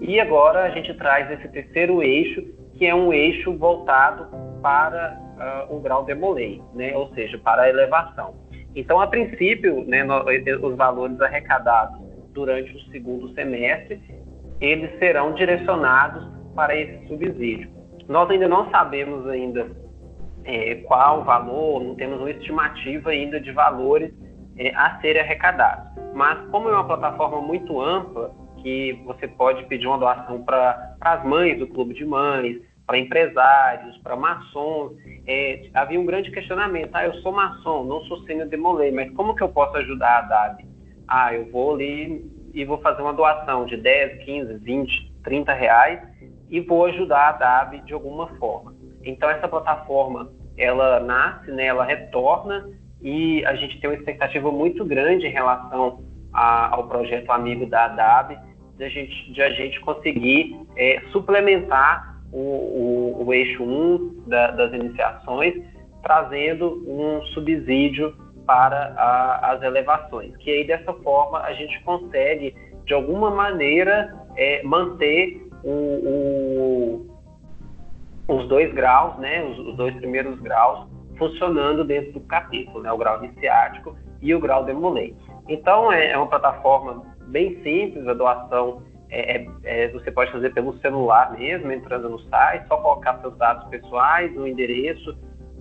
e agora a gente traz esse terceiro eixo, que é um eixo voltado para uh, o grau de Molay, né? ou seja, para a elevação. Então, a princípio, né, os valores arrecadados durante o segundo semestre eles serão direcionados para esse subsídio. Nós ainda não sabemos ainda é, qual o valor, não temos uma estimativa ainda de valores é, a serem arrecadados. Mas como é uma plataforma muito ampla, que você pode pedir uma doação para as mães do clube de mães, para empresários, para maçons. É, havia um grande questionamento. Ah, eu sou maçom, não sou sênior demolei, mas como que eu posso ajudar a DAB? Ah, eu vou ali e vou fazer uma doação de 10, 15, 20, 30 reais e vou ajudar a DAB de alguma forma. Então essa plataforma ela nasce, né, ela retorna e a gente tem uma expectativa muito grande em relação a, ao projeto amigo da DAB de a gente, de a gente conseguir é, suplementar o, o, o, eixo 1 da, das iniciações, trazendo um subsídio para a, as elevações, que aí dessa forma a gente consegue de alguma maneira é, manter o, o, os dois graus, né, os, os, dois primeiros graus funcionando dentro do capítulo, né, o grau iniciático e o grau demolei. Então é, é, uma plataforma bem simples, a doação é, é, é, você pode fazer pelo celular mesmo, entrando no site, só colocar seus dados pessoais, o endereço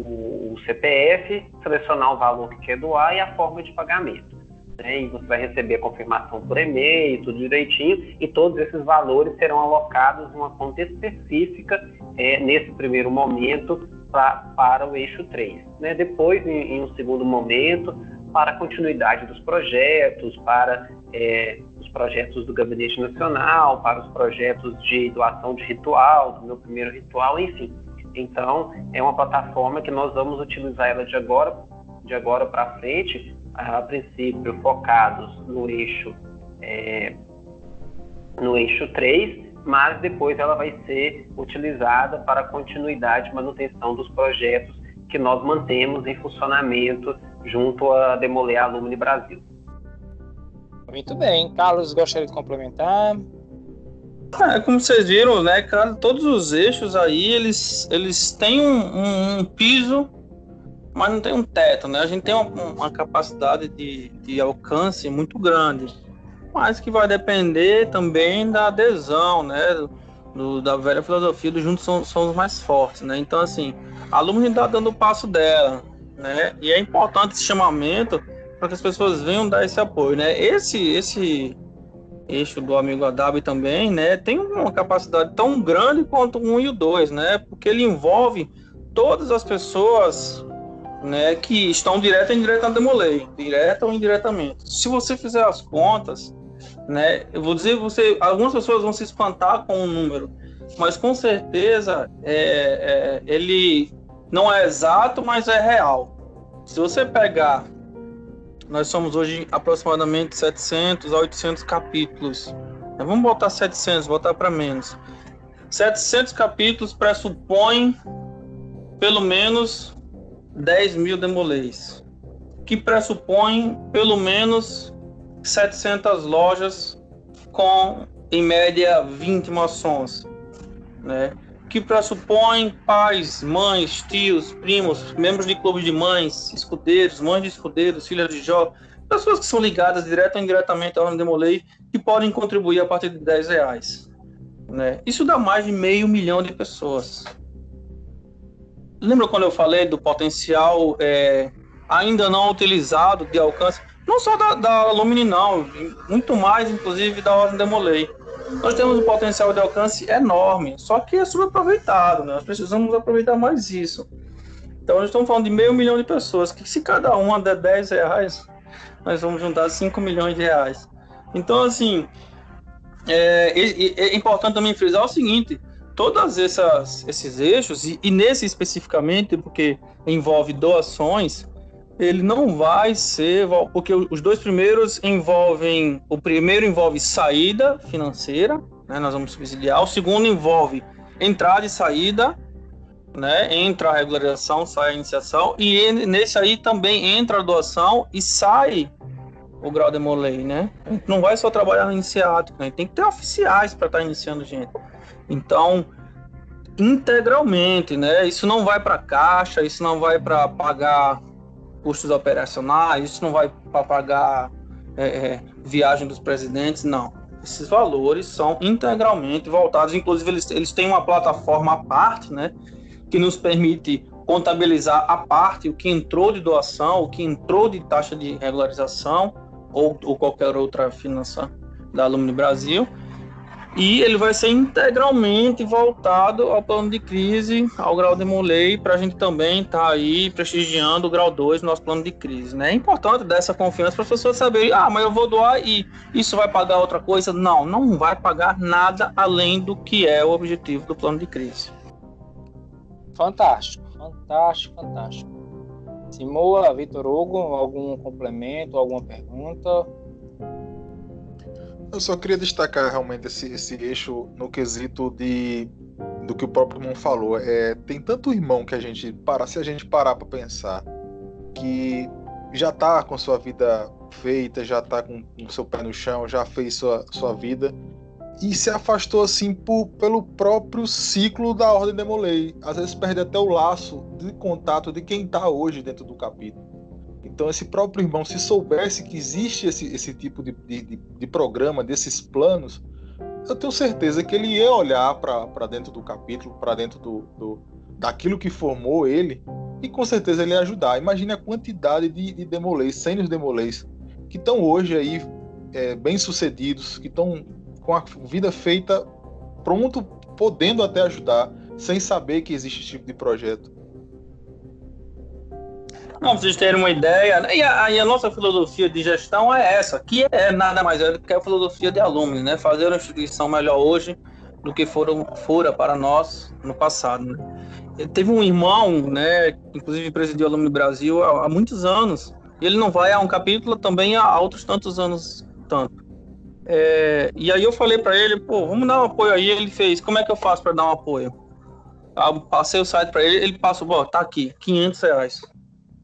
o, o CPF, selecionar o valor que quer doar e a forma de pagamento. Né? E você vai receber a confirmação por e-mail, tudo direitinho, e todos esses valores serão alocados em uma conta específica é, nesse primeiro momento pra, para o eixo 3. Né? Depois, em, em, um segundo momento, para a continuidade dos projetos, para é, os projetos do Gabinete Nacional, para os projetos de doação de ritual, do meu primeiro ritual, enfim. Então, é uma plataforma que nós vamos utilizar ela de agora, de agora para frente, a princípio focados no eixo é, no eixo 3, mas depois ela vai ser utilizada para continuidade e manutenção dos projetos que nós mantemos em funcionamento junto a Demoler Alumni Brasil. Muito bem. Carlos, gostaria de complementar? É, como vocês viram, né, cara, todos os eixos aí, eles, eles têm um, um, um piso, mas não tem um teto, né? A gente tem uma, uma capacidade de, de alcance muito grande, mas que vai depender também da adesão, né? Do, da velha filosofia do juntos são, são os mais fortes, né? Então, assim, a aluna está dando o passo dela, né? E é importante esse chamamento para que as pessoas venham dar esse apoio, né? Esse, esse eixo do amigo Adab também, né, tem uma capacidade tão grande quanto o 1 e o 2, né, porque ele envolve todas as pessoas, né, que estão direta ou indireta na Demolei, direta ou indiretamente. Se você fizer as contas, né, eu vou dizer, você, algumas pessoas vão se espantar com o número, mas com certeza é, é, ele não é exato, mas é real. Se você pegar nós somos hoje aproximadamente 700 a 800 capítulos. Vamos botar 700, botar para menos. 700 capítulos pressupõem pelo menos 10 mil demolês, que pressupõem pelo menos 700 lojas com, em média, 20 maçons, né? Que pressupõem pais, mães, tios, primos, membros de clubes de mães, escudeiros, mães de escudeiros, filhas de Jó, pessoas que são ligadas direta ou indiretamente à Ordem Demolei que podem contribuir a partir de 10 reais. Né? Isso dá mais de meio milhão de pessoas. Lembra quando eu falei do potencial é, ainda não utilizado de alcance, não só da, da Alumni, não, muito mais, inclusive, da Ordem Demolei nós temos um potencial de alcance enorme, só que é subaproveitado, né? Nós precisamos aproveitar mais isso. Então, nós estamos falando de meio milhão de pessoas, que se cada uma der 10 reais, nós vamos juntar 5 milhões de reais. Então, assim, é, é, é importante também frisar o seguinte, todos esses eixos, e, e nesse especificamente, porque envolve doações, ele não vai ser, porque os dois primeiros envolvem, o primeiro envolve saída financeira, né, nós vamos subsidiar, o segundo envolve entrada e saída, né, entra a regularização, sai a iniciação, e nesse aí também entra a doação e sai o grau de molei, né? Não vai só trabalhar no iniciado, né? tem que ter oficiais para estar tá iniciando gente. Então, integralmente, né? Isso não vai para caixa, isso não vai para pagar custos operacionais, isso não vai para pagar é, é, viagem dos presidentes, não. Esses valores são integralmente voltados, inclusive eles, eles têm uma plataforma à parte, né, que nos permite contabilizar a parte o que entrou de doação, o que entrou de taxa de regularização ou, ou qualquer outra finança da Alumni Brasil e ele vai ser integralmente voltado ao plano de crise, ao grau de Molay, para a gente também estar tá aí prestigiando o grau 2 do nosso plano de crise. Né? É importante dar essa confiança para as pessoas saberem, ah, mas eu vou doar e isso vai pagar outra coisa. Não, não vai pagar nada além do que é o objetivo do plano de crise. Fantástico, fantástico, fantástico. Simoa, Vitor Hugo, algum complemento, alguma pergunta? Eu só queria destacar realmente esse, esse eixo no quesito de do que o próprio irmão falou. É, tem tanto irmão que a gente para, se a gente parar para pensar, que já tá com sua vida feita, já tá com o seu pé no chão, já fez sua, sua vida e se afastou assim por, pelo próprio ciclo da Ordem de Molay. Às vezes perde até o laço de contato de quem está hoje dentro do capítulo. Então, esse próprio irmão, se soubesse que existe esse, esse tipo de, de, de programa, desses planos, eu tenho certeza que ele ia olhar para dentro do capítulo, para dentro do, do, daquilo que formou ele, e com certeza ele ia ajudar. Imagine a quantidade de, de demolês, sênios demolês, que estão hoje aí é, bem sucedidos, que estão com a vida feita, pronto, podendo até ajudar, sem saber que existe esse tipo de projeto. Não, pra vocês terem uma ideia, né? e a, a, nossa filosofia de gestão é essa, que é nada mais é do que a filosofia de alunos, né? Fazer uma instituição melhor hoje do que foram, fora para nós no passado, né? Teve um irmão, né, inclusive presidiu Aluno Brasil há, há, muitos anos, e ele não vai a um capítulo também há outros tantos anos tanto. É, e aí eu falei para ele, pô, vamos dar um apoio aí. Ele fez, como é que eu faço para dar um apoio? Eu passei o site para ele, ele passou, bom, tá aqui, 500 reais.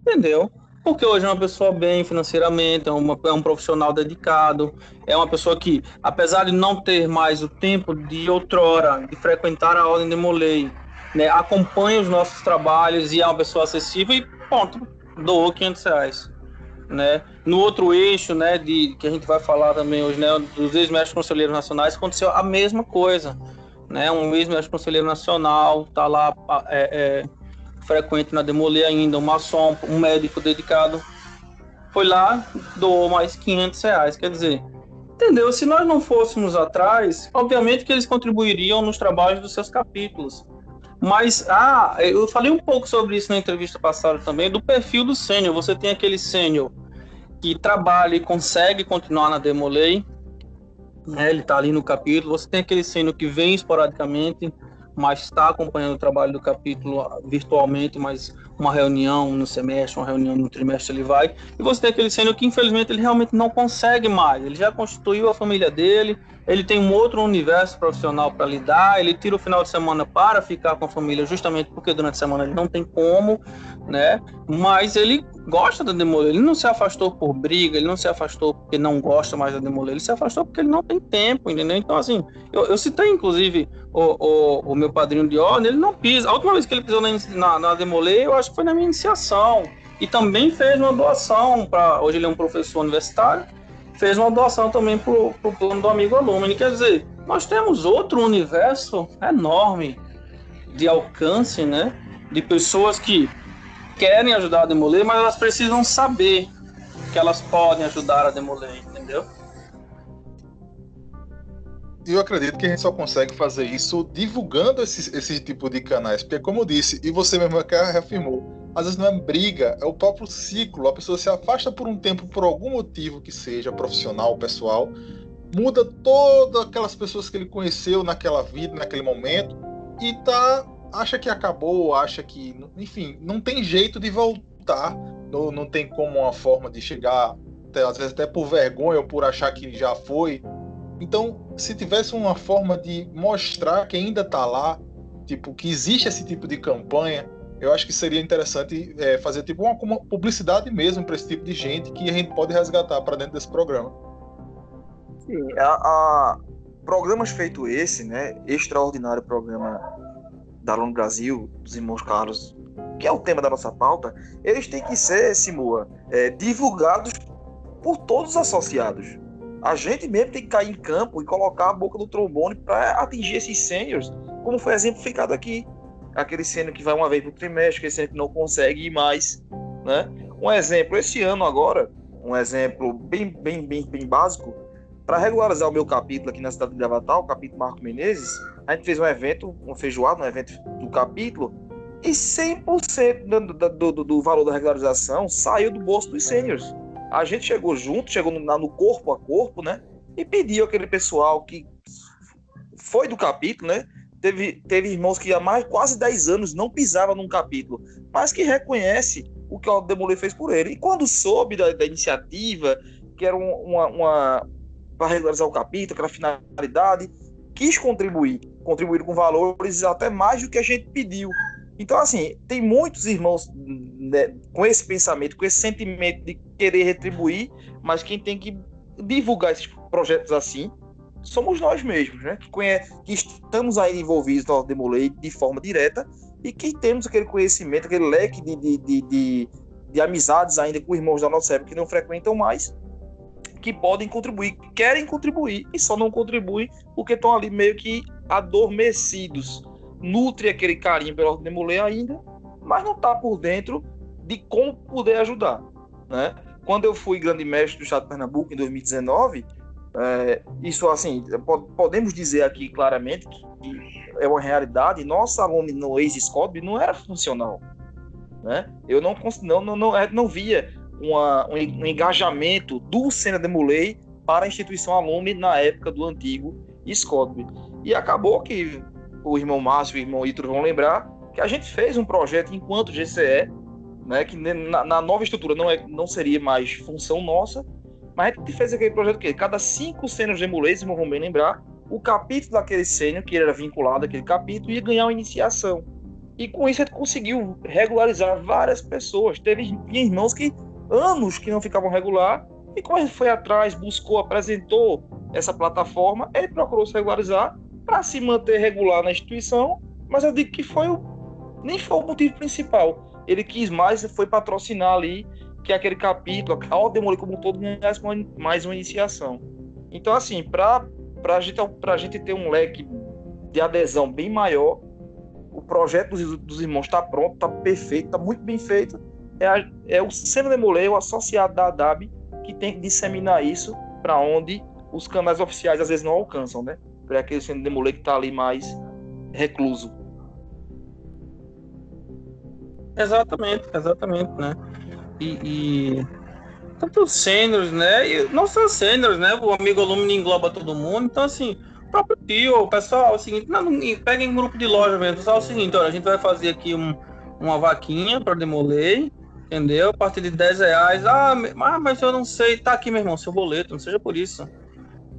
Entendeu? Porque hoje é uma pessoa bem financeiramente, é, uma, é um profissional dedicado, é uma pessoa que, apesar de não ter mais o tempo de outrora, de frequentar a ordem de Molei, né, acompanha os nossos trabalhos e é uma pessoa acessível e ponto, doou 500 reais. Né? No outro eixo, né, de, que a gente vai falar também hoje, né, dos ex-mestres conselheiros nacionais, aconteceu a mesma coisa. Né? Um ex-mestre conselheiro nacional está lá é, é, frequente na Demolê ainda, um maçom, um médico dedicado, foi lá, doou mais 500 reais. Quer dizer, entendeu? Se nós não fôssemos atrás, obviamente que eles contribuiriam nos trabalhos dos seus capítulos. Mas, ah, eu falei um pouco sobre isso na entrevista passada também, do perfil do sênior. Você tem aquele sênior que trabalha e consegue continuar na Demolei, né? ele está ali no capítulo. Você tem aquele sênior que vem esporadicamente, mas está acompanhando o trabalho do capítulo virtualmente, mas uma reunião no semestre, uma reunião no trimestre ele vai. E você tem aquele sênior que infelizmente ele realmente não consegue mais. Ele já constituiu a família dele, ele tem um outro universo profissional para lidar, ele tira o final de semana para ficar com a família, justamente porque durante a semana ele não tem como, né? Mas ele gosta da Demolê, ele não se afastou por briga, ele não se afastou porque não gosta mais da Demolê, ele se afastou porque ele não tem tempo, entendeu? Então, assim, eu, eu citei inclusive o, o, o, meu padrinho de ordem, ele não pisa. A última vez que ele pisou na, na, na Demolê, eu acho foi na minha iniciação. E também fez uma doação para. Hoje ele é um professor universitário fez uma doação também para o plano do amigo Alumni. Quer dizer, nós temos outro universo enorme de alcance, né? De pessoas que querem ajudar a demoler, mas elas precisam saber que elas podem ajudar a demoler, entendeu? Eu acredito que a gente só consegue fazer isso divulgando esse, esse tipo de canais. Porque, como eu disse, e você mesmo reafirmou, às vezes não é briga, é o próprio ciclo. A pessoa se afasta por um tempo por algum motivo que seja, profissional, pessoal, muda todas aquelas pessoas que ele conheceu naquela vida, naquele momento, e tá acha que acabou, acha que, enfim, não tem jeito de voltar, não, não tem como uma forma de chegar, até, às vezes até por vergonha ou por achar que já foi, então, se tivesse uma forma de mostrar que ainda está lá, tipo, que existe esse tipo de campanha, eu acho que seria interessante é, fazer tipo uma, uma publicidade mesmo para esse tipo de gente que a gente pode resgatar para dentro desse programa. Sim, a, a, programas feito esse, né, extraordinário programa da Aluno Brasil, dos irmãos Carlos, que é o tema da nossa pauta, eles têm que ser, Simua, é, divulgados por todos os associados. A gente mesmo tem que cair em campo e colocar a boca do trombone para atingir esses seniors, como foi exemplificado aqui. Aquele sênior que vai uma vez por trimestre, aquele sênior que não consegue ir mais. Né? Um exemplo, esse ano agora, um exemplo bem, bem, bem, bem básico, para regularizar o meu capítulo aqui na cidade de Gravatal, o capítulo Marco Menezes, a gente fez um evento, um feijoado, um evento do capítulo, e 100% do, do, do, valor da regularização saiu do bolso dos seniors a gente chegou junto, chegou no, no corpo a corpo, né? E pediu aquele pessoal que foi do capítulo, né? Teve, teve irmãos que há mais quase 10 anos não pisavam num capítulo, mas que reconhece o que o Demolê fez por ele. E quando soube da, da iniciativa, que era uma, uma para regularizar o capítulo, aquela finalidade, quis contribuir, contribuir com valores até mais do que a gente pediu. Então, assim, tem muitos irmãos né, com esse pensamento, com esse sentimento de querer retribuir, mas quem tem que divulgar esses projetos assim somos nós mesmos, né? Que, que estamos aí envolvidos no Demolei de forma direta e que temos aquele conhecimento, aquele leque de, de, de, de, de amizades ainda com irmãos da nossa época que não frequentam mais, que podem contribuir, querem contribuir e só não contribuem porque estão ali meio que adormecidos nutre aquele carinho pela Ordem de Mulher ainda, mas não está por dentro de como poder ajudar. Né? Quando eu fui grande mestre do Estado de Pernambuco em 2019, é, isso assim, podemos dizer aqui claramente que é uma realidade. Nossa aluna no ex-SCOB não era funcional. Né? Eu não, não, não, é, não via uma, um, engajamento do Sena Demolei para a instituição Alume na época do antigo SCODB. E acabou que o irmão Márcio e o irmão Ítalo vão lembrar que a gente fez um projeto enquanto GCE, né, que na, na, nova estrutura não, é, não seria mais função nossa, mas a gente fez aquele projeto que cada cinco cenas de emulês, vão bem lembrar, o capítulo daquele sênior, que era vinculado àquele capítulo, ia ganhar uma iniciação. E com isso a gente conseguiu regularizar várias pessoas. Teve irmãos que anos que não ficavam regular, e quando gente foi atrás, buscou, apresentou essa plataforma, ele procurou se regularizar para se manter regular na instituição, mas eu digo que foi o, nem foi o motivo principal. Ele quis mais, foi patrocinar ali, que é aquele capítulo, ao demolir como um todo, mais uma iniciação. Então, assim, para a gente, a gente ter um leque de adesão bem maior, o projeto dos, dos irmãos está pronto, está perfeito, está muito bem feito. É, a, é o Seno Demolei, o associado da ADAB, que tem que disseminar isso para onde os canais oficiais às vezes não alcançam, né? Para aquele Seno Demolei que está ali mais recluso. Exatamente, exatamente, né? E, e tanto sêniores, né? E não só sêniores, né? O amigo aluno engloba todo mundo. Então, assim, o próprio tio, o pessoal, é o seguinte, não, pega em grupo de loja mesmo. Pessoal, é o seguinte, olha, a gente vai fazer aqui um, uma vaquinha para demoler, entendeu? A partir de 10 reais. Ah, mas eu não sei. Tá aqui, meu irmão, seu boleto, não seja por isso.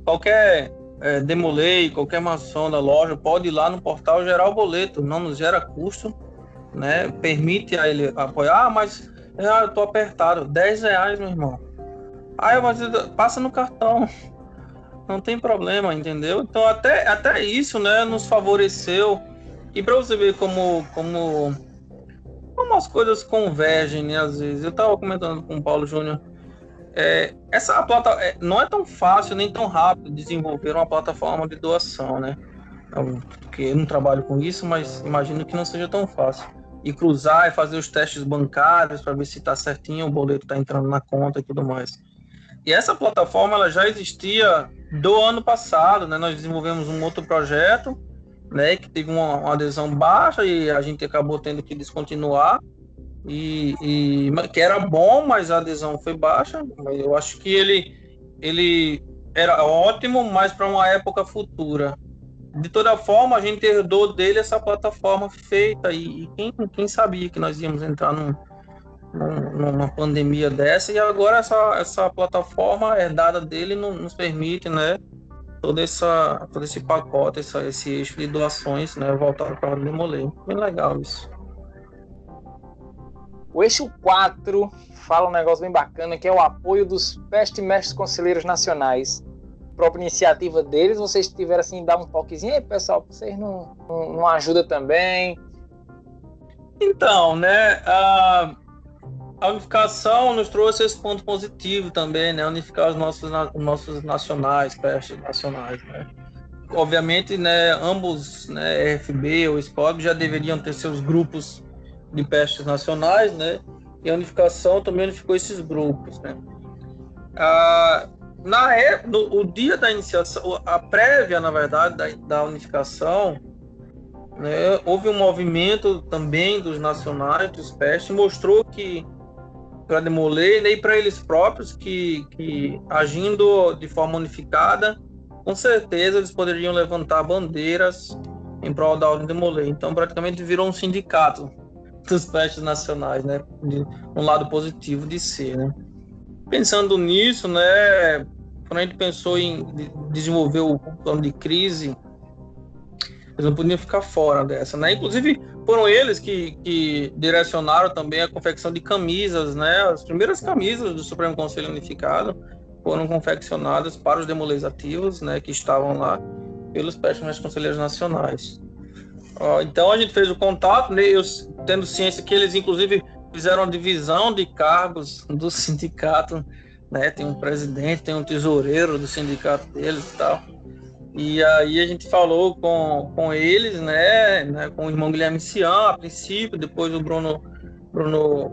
Qualquer é, demolei, qualquer maçã da loja, pode ir lá no portal gerar o boleto, não nos gera custo, né? Permite a ele apoiar, ah, mas ah, eu tô apertado, 10 reais, meu irmão. Aí mas passa no cartão. [laughs] Não tem problema, entendeu? Então até, até isso, né, nos favoreceu. E para você ver como, como, como as coisas convergem, né, às vezes. Eu tava comentando com o Paulo Júnior é, essa plata é, não é tão fácil nem tão rápido desenvolver uma plataforma de doação, né? Porque eu não trabalho com isso, mas imagino que não seja tão fácil. E cruzar e fazer os testes bancários para ver se está certinho, o boleto está entrando na conta e tudo mais. E essa plataforma ela já existia do ano passado, né? Nós desenvolvemos um outro projeto, né? Que teve uma, uma adesão baixa e a gente acabou tendo que descontinuar e, e, que era bom, mas a adesão foi baixa. Eu acho que ele, ele era ótimo, mas para uma época futura. De toda forma, a gente herdou dele essa plataforma feita e, e quem, quem sabia que nós íamos entrar num, num, numa pandemia dessa e agora essa, essa plataforma herdada dele nos permite, né? Todo, essa, todo esse pacote, essa, esse eixo de doações, né? Voltado para o Demoler. Bem legal isso. O eixo 4 fala um negócio bem bacana, que é o apoio dos peste mestres conselheiros nacionais. Própria iniciativa deles, vocês tiveram assim, dar um toquezinho, aí pessoal, vocês não, não, não ajudam também? Então, né, a, a, unificação nos trouxe esse ponto positivo também, né, unificar os nossos, os nossos nacionais, pestes nacionais, né. Obviamente, né, ambos, né, RFB ou SPOB já deveriam ter seus grupos de pestes nacionais, né? E a unificação também unificou esses grupos, né? Ah, na época, no, o dia da iniciação, a prévia, na verdade, da, da unificação, né, houve um movimento também dos nacionais, dos pestes, mostrou que para demoler e para eles próprios que, que agindo de forma unificada, com certeza eles poderiam levantar bandeiras em prol da ordem de demoler. Então praticamente virou um sindicato dos pestes nacionais, né? De um lado positivo de ser, né? Pensando nisso, né? Quando a gente pensou em desenvolver o plano de crise, eles não podiam ficar fora dessa, né? Inclusive foram eles que, que direcionaram também a confecção de camisas, né? As primeiras camisas do Supremo Conselho Unificado foram confeccionadas para os demolês ativos, né? Que estavam lá pelos pestes conselheiros nacionais. Então a gente fez o contato, né, eu tendo ciência que eles inclusive fizeram a divisão de cargos do [laughs] sindicato, né? Tem um presidente, tem um tesoureiro do sindicato deles e tal. E aí a gente falou com, com eles, né, né com o irmão Guilherme Cian, a princípio, depois o Bruno Bruno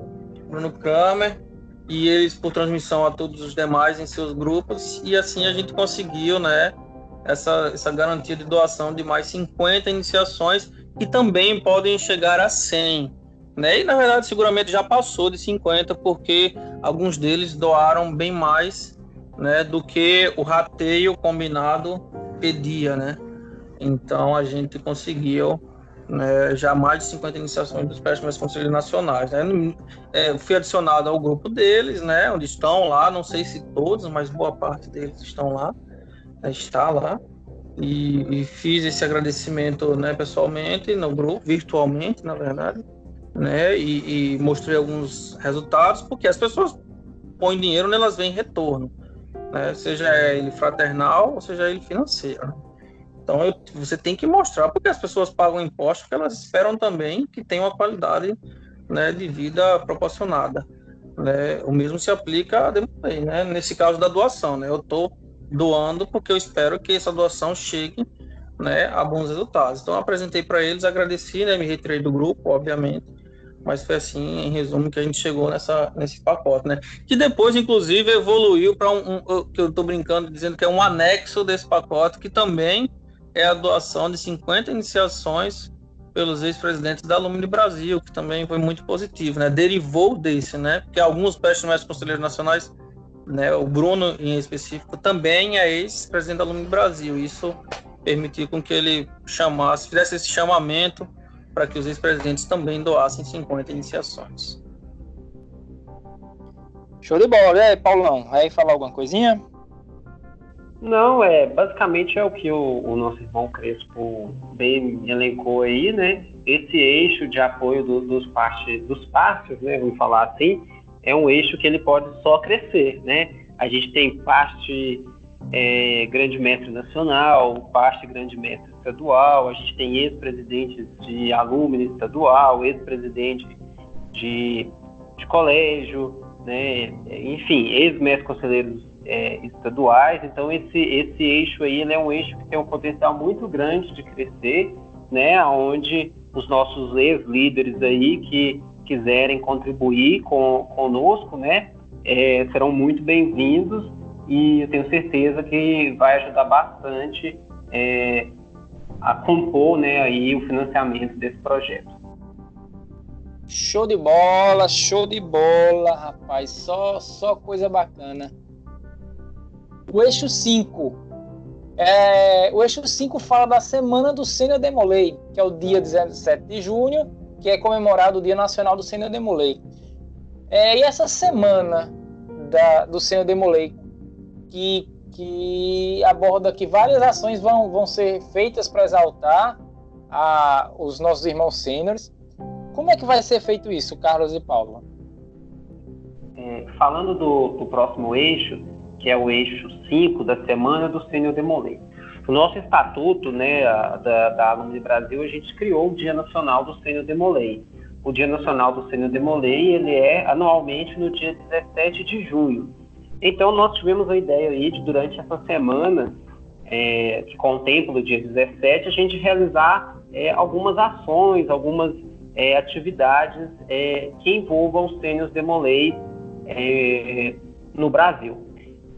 Bruno Kramer e eles por transmissão a todos os demais em seus grupos e assim a gente conseguiu, né, essa, essa garantia de doação de mais 50 iniciações que também podem chegar a 100. Né? E na verdade, seguramente já passou de 50, porque alguns deles doaram bem mais né, do que o rateio combinado pedia, né? Então a gente conseguiu né, já mais de 50 iniciações dos préstamos conselheiros nacionais. Né? É, fui adicionado ao grupo deles, né, onde estão lá, não sei se todos, mas boa parte deles estão lá, né, está lá. E, e, fiz esse agradecimento né, pessoalmente no grupo, virtualmente, na verdade, né, e, e mostrei alguns resultados, porque as pessoas põem dinheiro, elas veem retorno, né, seja ele fraternal ou seja ele financeiro. Então eu, você tem que mostrar porque as pessoas pagam impostos porque elas esperam também que tenha uma qualidade né, de vida proporcionada. Né? O mesmo se aplica a né? nesse caso da doação. Né? Eu estou doando porque eu espero que essa doação chegue né, a bons resultados. Então apresentei para eles, agradeci, né, me retirei do grupo, obviamente, mas foi assim, em resumo, que a gente chegou nessa, nesse pacote, né? Que depois, inclusive, evoluiu para um, um, que eu estou brincando, dizendo que é um anexo desse pacote, que também é a doação de 50 iniciações pelos ex-presidentes da Alumni Brasil, que também foi muito positivo, né? Derivou desse, né? Porque alguns mestres conselheiros nacionais, né? O Bruno em específico também é ex-presidente da Alumni Brasil. Isso permitiu com que ele chamasse, fizesse esse chamamento para que os ex-presidentes também doassem 50 iniciações. Show de bola, e aí, Paulão? Aí falar alguma coisinha? Não, é basicamente é o que o, o, nosso irmão Crespo bem elencou aí, né? Esse eixo de apoio do, dos partes, dos partes, né? Vamos falar assim, é um eixo que ele pode só crescer, né? A gente tem parte é, grande mestre nacional, parte grande mestre estadual, a gente tem ex-presidentes de alumni estadual, ex-presidente de, de colégio, né? Enfim, ex-mestres conselheiros é, estaduais. Então esse esse eixo aí é um eixo que tem um potencial muito grande de crescer, né? Onde os nossos ex-líderes aí que quiserem contribuir com conosco, né? É, serão muito bem-vindos e eu tenho certeza que vai ajudar bastante é, a compor, né? Aí o financiamento desse projeto. Show de bola, show de bola, rapaz. Só, só coisa bacana. O eixo 5. É, o eixo 5 fala da Semana do Sênior Demolei, que é o dia 17 de junho, que é comemorado o Dia Nacional do Sênior Demolei. É, e essa semana da, do Sênior Demolei, que, que aborda que várias ações vão, vão ser feitas para exaltar a, os nossos irmãos sêniores. Como é que vai ser feito isso, Carlos e Paulo? É, falando do, do próximo eixo, que é o eixo 5 da Semana do Sênior Demolei. O nosso estatuto, né, da, da Alumni Brasil, a gente criou o Dia Nacional do Sênior Demolei. O Dia Nacional do Sênior Demolei, ele é anualmente no dia 17 de junho. Então, nós tivemos a ideia aí de, durante essa semana, é, que contempla o dia 17, a gente realizar é, algumas ações, algumas é, atividades é, que envolvam os sênios demolei é, no Brasil.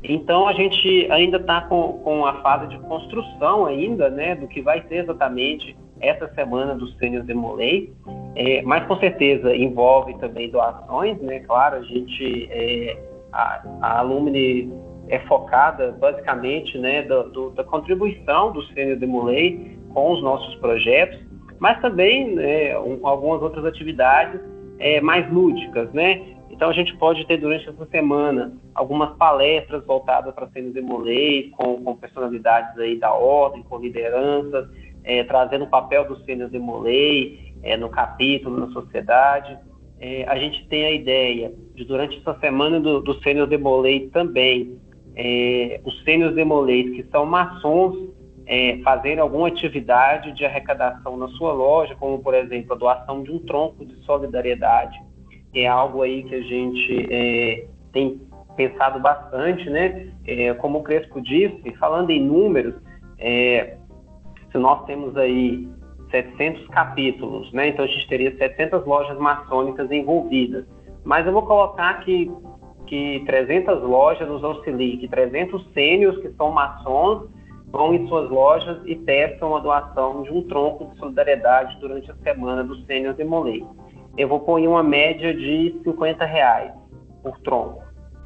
Então a gente ainda está com, com a fase de construção ainda, né, do que vai ser exatamente essa semana do Sênior Demolei, é, mas com certeza envolve também doações, né, claro, a gente, a, a Alumni é focada basicamente, né, do, do, da contribuição do Sênior Demolei com os nossos projetos, mas também né, um, algumas outras atividades é, mais lúdicas, né, então a gente pode ter durante essa semana algumas palestras voltadas para sendo demolei, com, com personalidades aí da ordem, com lideranças, é, trazendo o papel do sênior demolei é, no capítulo, na sociedade. É, a gente tem a ideia de durante essa semana do, do sênior demolei também, é, os sêniors demoleis que são maçons é, fazerem alguma atividade de arrecadação na sua loja, como por exemplo a doação de um tronco de solidariedade é algo aí que a gente é, tem pensado bastante, né? É, como o Crespo disse, falando em números, é, se nós temos aí 700 capítulos, né? Então a gente teria 700 lojas maçônicas envolvidas. Mas eu vou colocar que, que 300 lojas nos auxiliem, que 300 sênios que são maçons vão em suas lojas e peçam a doação de um tronco de solidariedade durante a semana do Sênior Demolei. eu vou pôr uma média de 50 reais por tronco.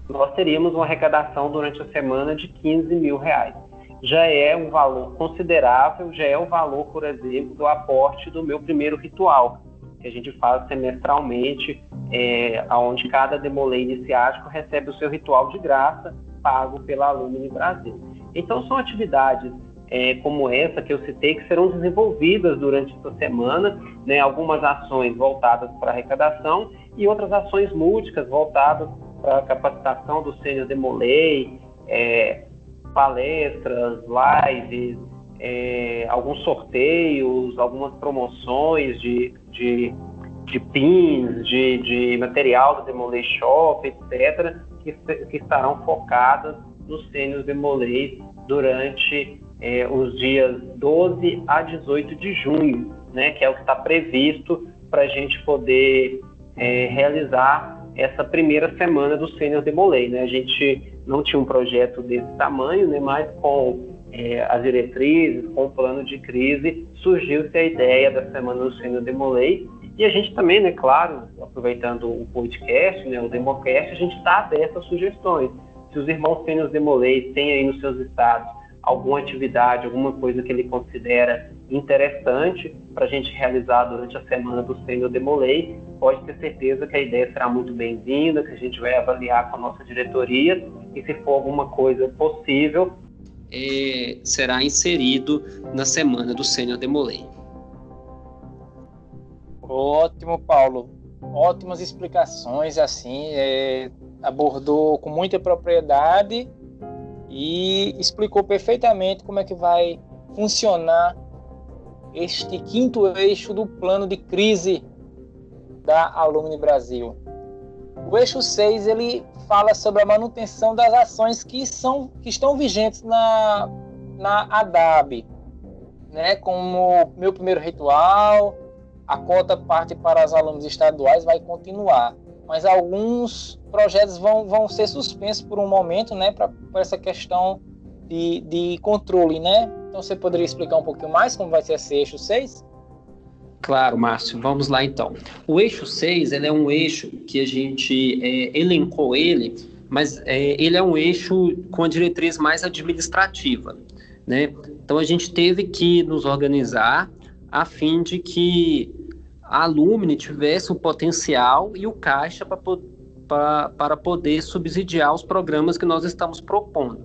Nós teríamos uma arrecadação durante a semana de 15 mil reais. Já é um valor considerável, já é o valor, por exemplo, do aporte do meu primeiro ritual, que a gente faz semestralmente, é, onde cada demolei iniciático recebe o seu ritual de graça, pago pela Alumni Brasil. Então, são atividades é, como essa que eu citei, que serão desenvolvidas durante essa semana, né, algumas ações voltadas para arrecadação e outras ações múltiplas voltadas para capacitação do sênior Demolei, é, palestras, lives, é, alguns sorteios, algumas promoções de, de, de pins, de, de material do Demolei Shop, etc., que, que estarão focadas nos sênios Demolei durante é, os dias 12 a 18 de junho, né, que é o que está previsto para a gente poder é, realizar essa primeira semana do Sênior Demolei. Né? A gente não tinha um projeto desse tamanho, né, mas com é, as diretrizes, com o plano de crise, surgiu-se a ideia da Semana do Sênior Demolei. E a gente também, né, claro, aproveitando o podcast, né, o Democast, a gente está aberto a sugestões. Se os irmãos Sênior Demolei têm aí nos seus estados alguma atividade, alguma coisa que ele considera interessante para a gente realizar durante a semana do Sênior Demolei, pode ter certeza que a ideia será muito bem-vinda, que a gente vai avaliar com a nossa diretoria e se for alguma coisa possível, é, será inserido na semana do Sênior Demolei. Ótimo, Paulo. Ótimas explicações, assim, é, abordou com muita propriedade e explicou perfeitamente como é que vai funcionar este quinto eixo do plano de crise da Alumni Brasil. O eixo 6 ele fala sobre a manutenção das ações que são que estão vigentes na na ADAB, né, como meu primeiro ritual, a cota parte para os alunos estaduais vai continuar mas alguns projetos vão, vão ser suspensos por um momento, né, para essa questão de, de controle, né? Então você poderia explicar um pouquinho mais como vai ser esse eixo 6? Claro, Márcio, vamos lá então. O eixo 6 ele é um eixo que a gente é, elencou ele, mas é, ele é um eixo com a diretriz mais administrativa, né? Então a gente teve que nos organizar a fim de que a Lumine tivesse o potencial e o caixa para para poder subsidiar os programas que nós estamos propondo.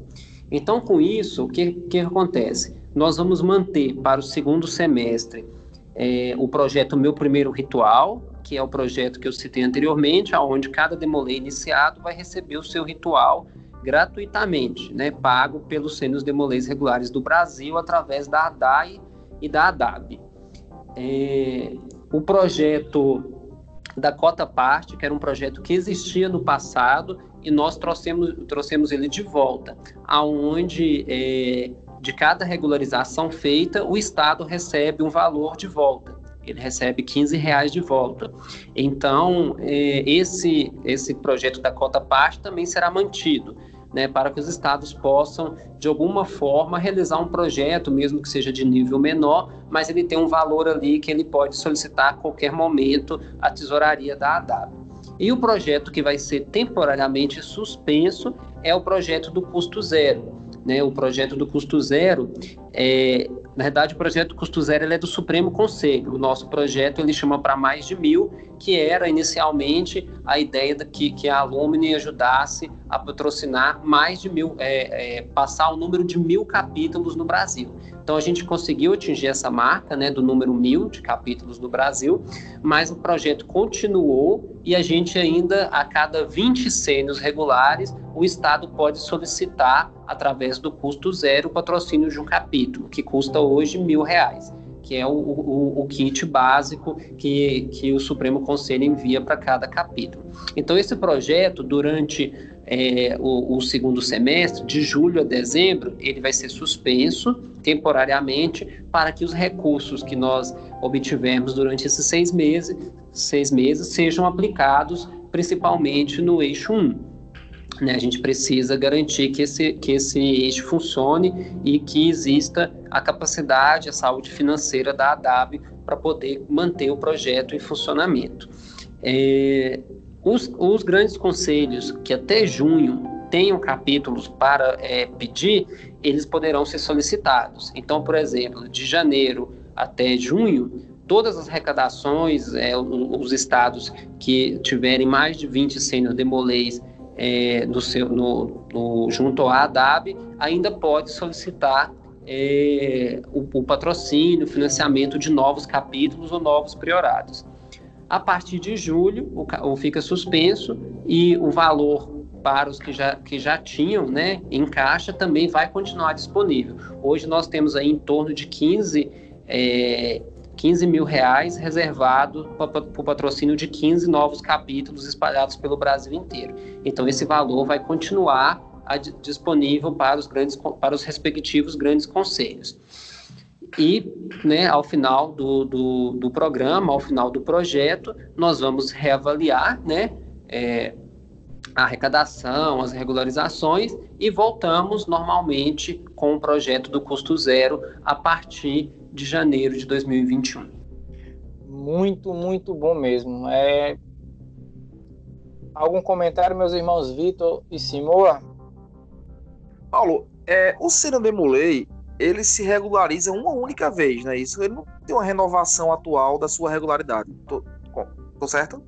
Então, com isso, o que, que acontece? Nós vamos manter para o segundo semestre é, o projeto Meu Primeiro Ritual, que é o projeto que eu citei anteriormente, onde cada demolê iniciado vai receber o seu ritual gratuitamente, né, pago pelos sênios demolês regulares do Brasil através da ADAI e da ADAB. É, o projeto da cota parte, que era um projeto que existia no passado e nós trouxemos, trouxemos ele de volta, aonde é, de cada regularização feita o Estado recebe um valor de volta. Ele recebe 15 reais de volta. Então, é, esse, esse projeto da cota parte também será mantido né, para que os estados possam, de alguma forma, realizar um projeto, mesmo que seja de nível menor, mas ele tem um valor ali que ele pode solicitar a qualquer momento a tesouraria da ADAB. E o projeto que vai ser temporariamente suspenso é o projeto do custo zero. Né? O projeto do custo zero é, na verdade, o projeto Custo Zero é do Supremo Conselho. O nosso projeto ele chama para mais de mil, que era inicialmente a ideia de que, que a Alumni ajudasse a patrocinar mais de mil, é, é, passar o número de mil capítulos no Brasil. Então a gente conseguiu atingir essa marca né, do número mil de capítulos no Brasil, mas o projeto continuou e a gente ainda, a cada 20 sênios regulares, o Estado pode solicitar, através do custo zero, o patrocínio de um capítulo, que custa hoje mil reais que é o, o, o, kit básico que, que o Supremo Conselho envia para cada capítulo. Então, esse projeto, durante é, o, o, segundo semestre, de julho a dezembro, ele vai ser suspenso temporariamente para que os recursos que nós obtivermos durante esses seis meses, seis meses sejam aplicados principalmente no eixo 1. Né, a gente precisa garantir que esse, que esse eixo funcione e que exista a capacidade, a saúde financeira da ADAB para poder manter o projeto em funcionamento. É, os, os, grandes conselhos que até junho tenham capítulos para é, pedir, eles poderão ser solicitados. Então, por exemplo, de janeiro até junho, todas as arrecadações, é, os estados que tiverem mais de 20 sênior demolês é, no seu, no, no, junto à ADAB, ainda pode solicitar é, o, o, patrocínio, financiamento de novos capítulos ou novos priorados. A partir de julho, o, o fica suspenso e o valor para os que já, que já tinham né, em caixa também vai continuar disponível. Hoje nós temos aí em torno de 15 é, 15 mil reais reservado para o patrocínio de 15 novos capítulos espalhados pelo Brasil inteiro. Então esse valor vai continuar a, disponível para os grandes para os respectivos grandes conselhos. E, né, ao final do, do, do programa, ao final do projeto, nós vamos reavaliar, né, é, a arrecadação, as regularizações e voltamos normalmente com o projeto do custo zero a partir de janeiro de 2021. Muito, muito bom mesmo. É... Algum comentário, meus irmãos Vitor e Simoa? Paulo, é, o Demolei, ele se regulariza uma única vez, né? Isso ele não tem uma renovação atual da sua regularidade. Tô, tô certo?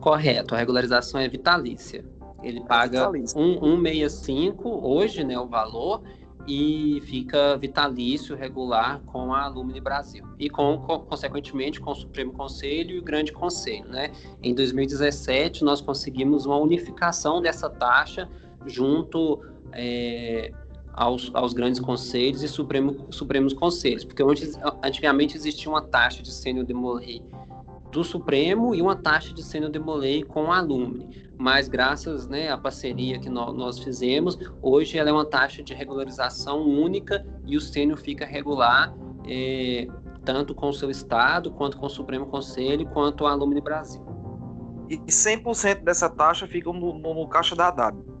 Correto, a regularização é vitalícia. Ele é paga é 165 hoje, né, o valor, e fica vitalício regular com a Alumni Brasil e com, consequentemente com o Supremo Conselho e o Grande Conselho, né? Em 2017 nós conseguimos uma unificação dessa taxa junto é, aos, aos, grandes conselhos e Supremo, Supremos Conselhos, porque antes, antigamente existia uma taxa de sênior demolei do Supremo e uma taxa de sênior demolei com a Alumni mas graças né, à parceria que nós, nós fizemos, hoje ela é uma taxa de regularização única e o sênior fica regular é, tanto com o seu estado, quanto com o Supremo Conselho, quanto o Alumni Brasil. E 100% dessa taxa fica no, no, no caixa da ADAB?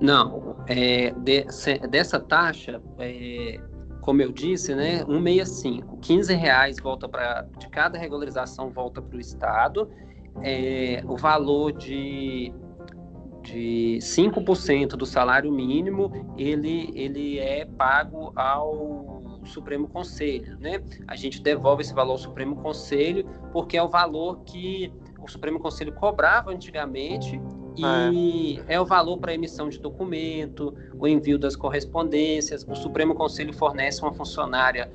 Não, é, de, dessa taxa, é, como eu disse, né, 165, 15 reais volta para de cada regularização volta para o estado é, o valor de, de 5% do salário mínimo, ele, ele é pago ao Supremo Conselho, né? A gente devolve esse valor ao Supremo Conselho porque é o valor que o Supremo Conselho cobrava antigamente e é, é o valor para emissão de documento, o envio das correspondências. O Supremo Conselho fornece uma funcionária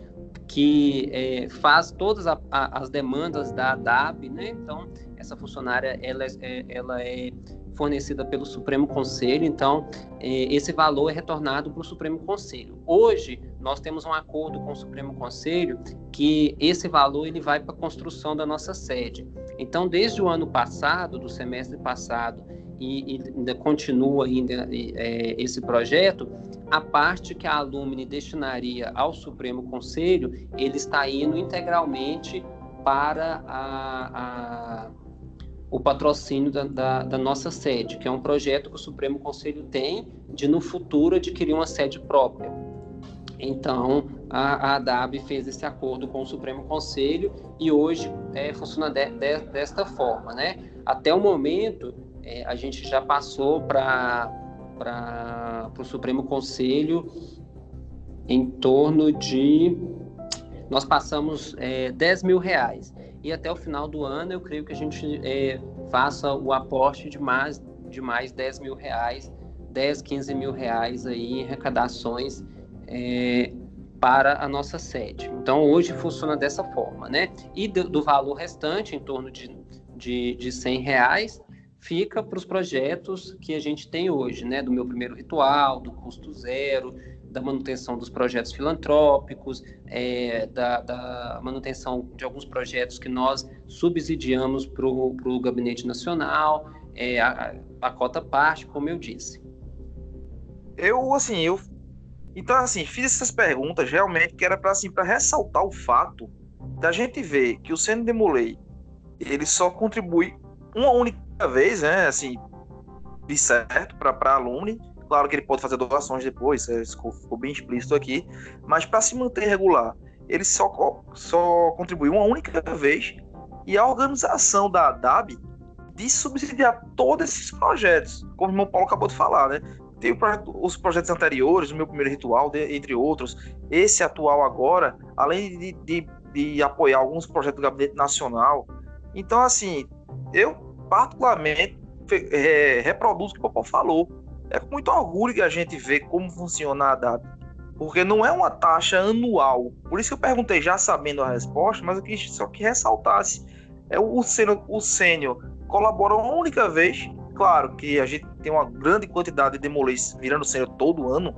que é, faz todas a, a, as demandas da ADAB, né? Então, essa funcionária ela é, ela é fornecida pelo Supremo Conselho, então é, esse valor é retornado para o Supremo Conselho. Hoje nós temos um acordo com o Supremo Conselho que esse valor ele vai para a construção da nossa sede. Então desde o ano passado, do semestre passado e, e ainda continua ainda é, esse projeto, a parte que a Alumni destinaria ao Supremo Conselho, ele está indo integralmente para a, a o patrocínio da, da, da, nossa sede, que é um projeto que o Supremo Conselho tem de no futuro adquirir uma sede própria. Então, a, a ADAB fez esse acordo com o Supremo Conselho e hoje é, funciona de, de, desta forma, né? Até o momento, é, a gente já passou para o Supremo Conselho em torno de... Nós passamos é, 10 mil reais e até o final do ano eu creio que a gente é, faça o aporte de mais de mais 10 mil reais, 10, 15 mil reais aí em arrecadações é, para a nossa sede. Então hoje funciona dessa forma, né? E do, do valor restante, em torno de, de, de 100 reais, fica para os projetos que a gente tem hoje, né? Do meu primeiro ritual, do custo zero, da manutenção dos projetos filantrópicos, é, da, da, manutenção de alguns projetos que nós subsidiamos para o Gabinete Nacional, é, a, a cota parte, como eu disse. Eu, assim, eu. Então, assim, fiz essas perguntas realmente que era para assim, ressaltar o fato da gente ver que o Sendo Demolei ele só contribui uma única vez, né? Assim, de certo, para aluno Claro que ele pode fazer doações depois, é, isso ficou bem explícito aqui, mas para se manter regular, ele só, só contribui uma única vez e a organização da ADAB de subsidiar todos esses projetos, como o Paulo acabou de falar, né? Tem os projetos anteriores, o meu primeiro ritual, entre outros, esse atual agora, além de, de, de apoiar alguns projetos do Gabinete Nacional. Então, assim, eu particularmente é, reproduzo o que o Paulo falou. É com muito orgulho que a gente vê como funciona a ADAB porque não é uma taxa anual. Por isso que eu perguntei, já sabendo a resposta, mas eu quis só que ressaltasse. É o sênior, o sênior colabora uma única vez. Claro que a gente tem uma grande quantidade de demolês virando sênior todo ano,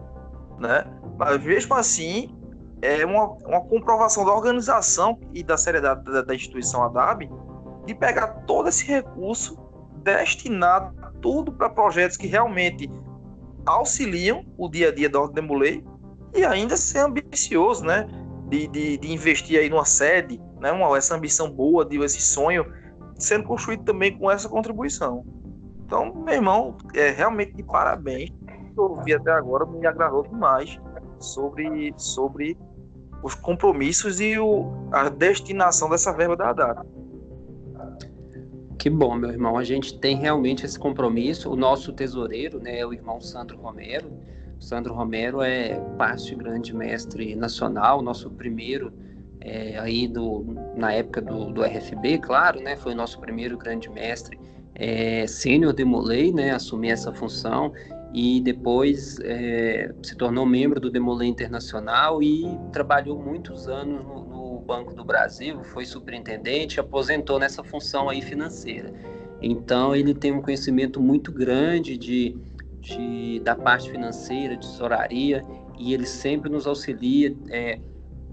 né? Mas mesmo assim, é uma, uma comprovação da organização e da seriedade da, da instituição ADAB de pegar todo esse recurso destinado tudo para projetos que realmente auxiliam o dia a dia da Ordem Demolei e ainda ser ambicioso, né? De, de, de, investir aí numa sede, né? Uma, essa ambição boa, de, esse sonho sendo construído também com essa contribuição. Então, meu irmão, é realmente de parabéns. Eu ouvi até agora me agradou demais sobre, sobre os compromissos e o, a destinação dessa verba da data. Que bom, meu irmão. A gente tem realmente esse compromisso. O nosso tesoureiro, né, o irmão Sandro Romero, Sandro Romero é parte grande mestre nacional, nosso primeiro é, aí do, na época do, do RFB, claro, né? Foi o nosso primeiro grande mestre é, sênior de Molay, né? Assumir essa função e depois é, se tornou membro do Demolay Internacional e trabalhou muitos anos no, no Banco do Brasil, foi superintendente, aposentou nessa função aí financeira. Então ele tem um conhecimento muito grande de de, da parte financeira, de tesouraria, e ele sempre nos auxilia é,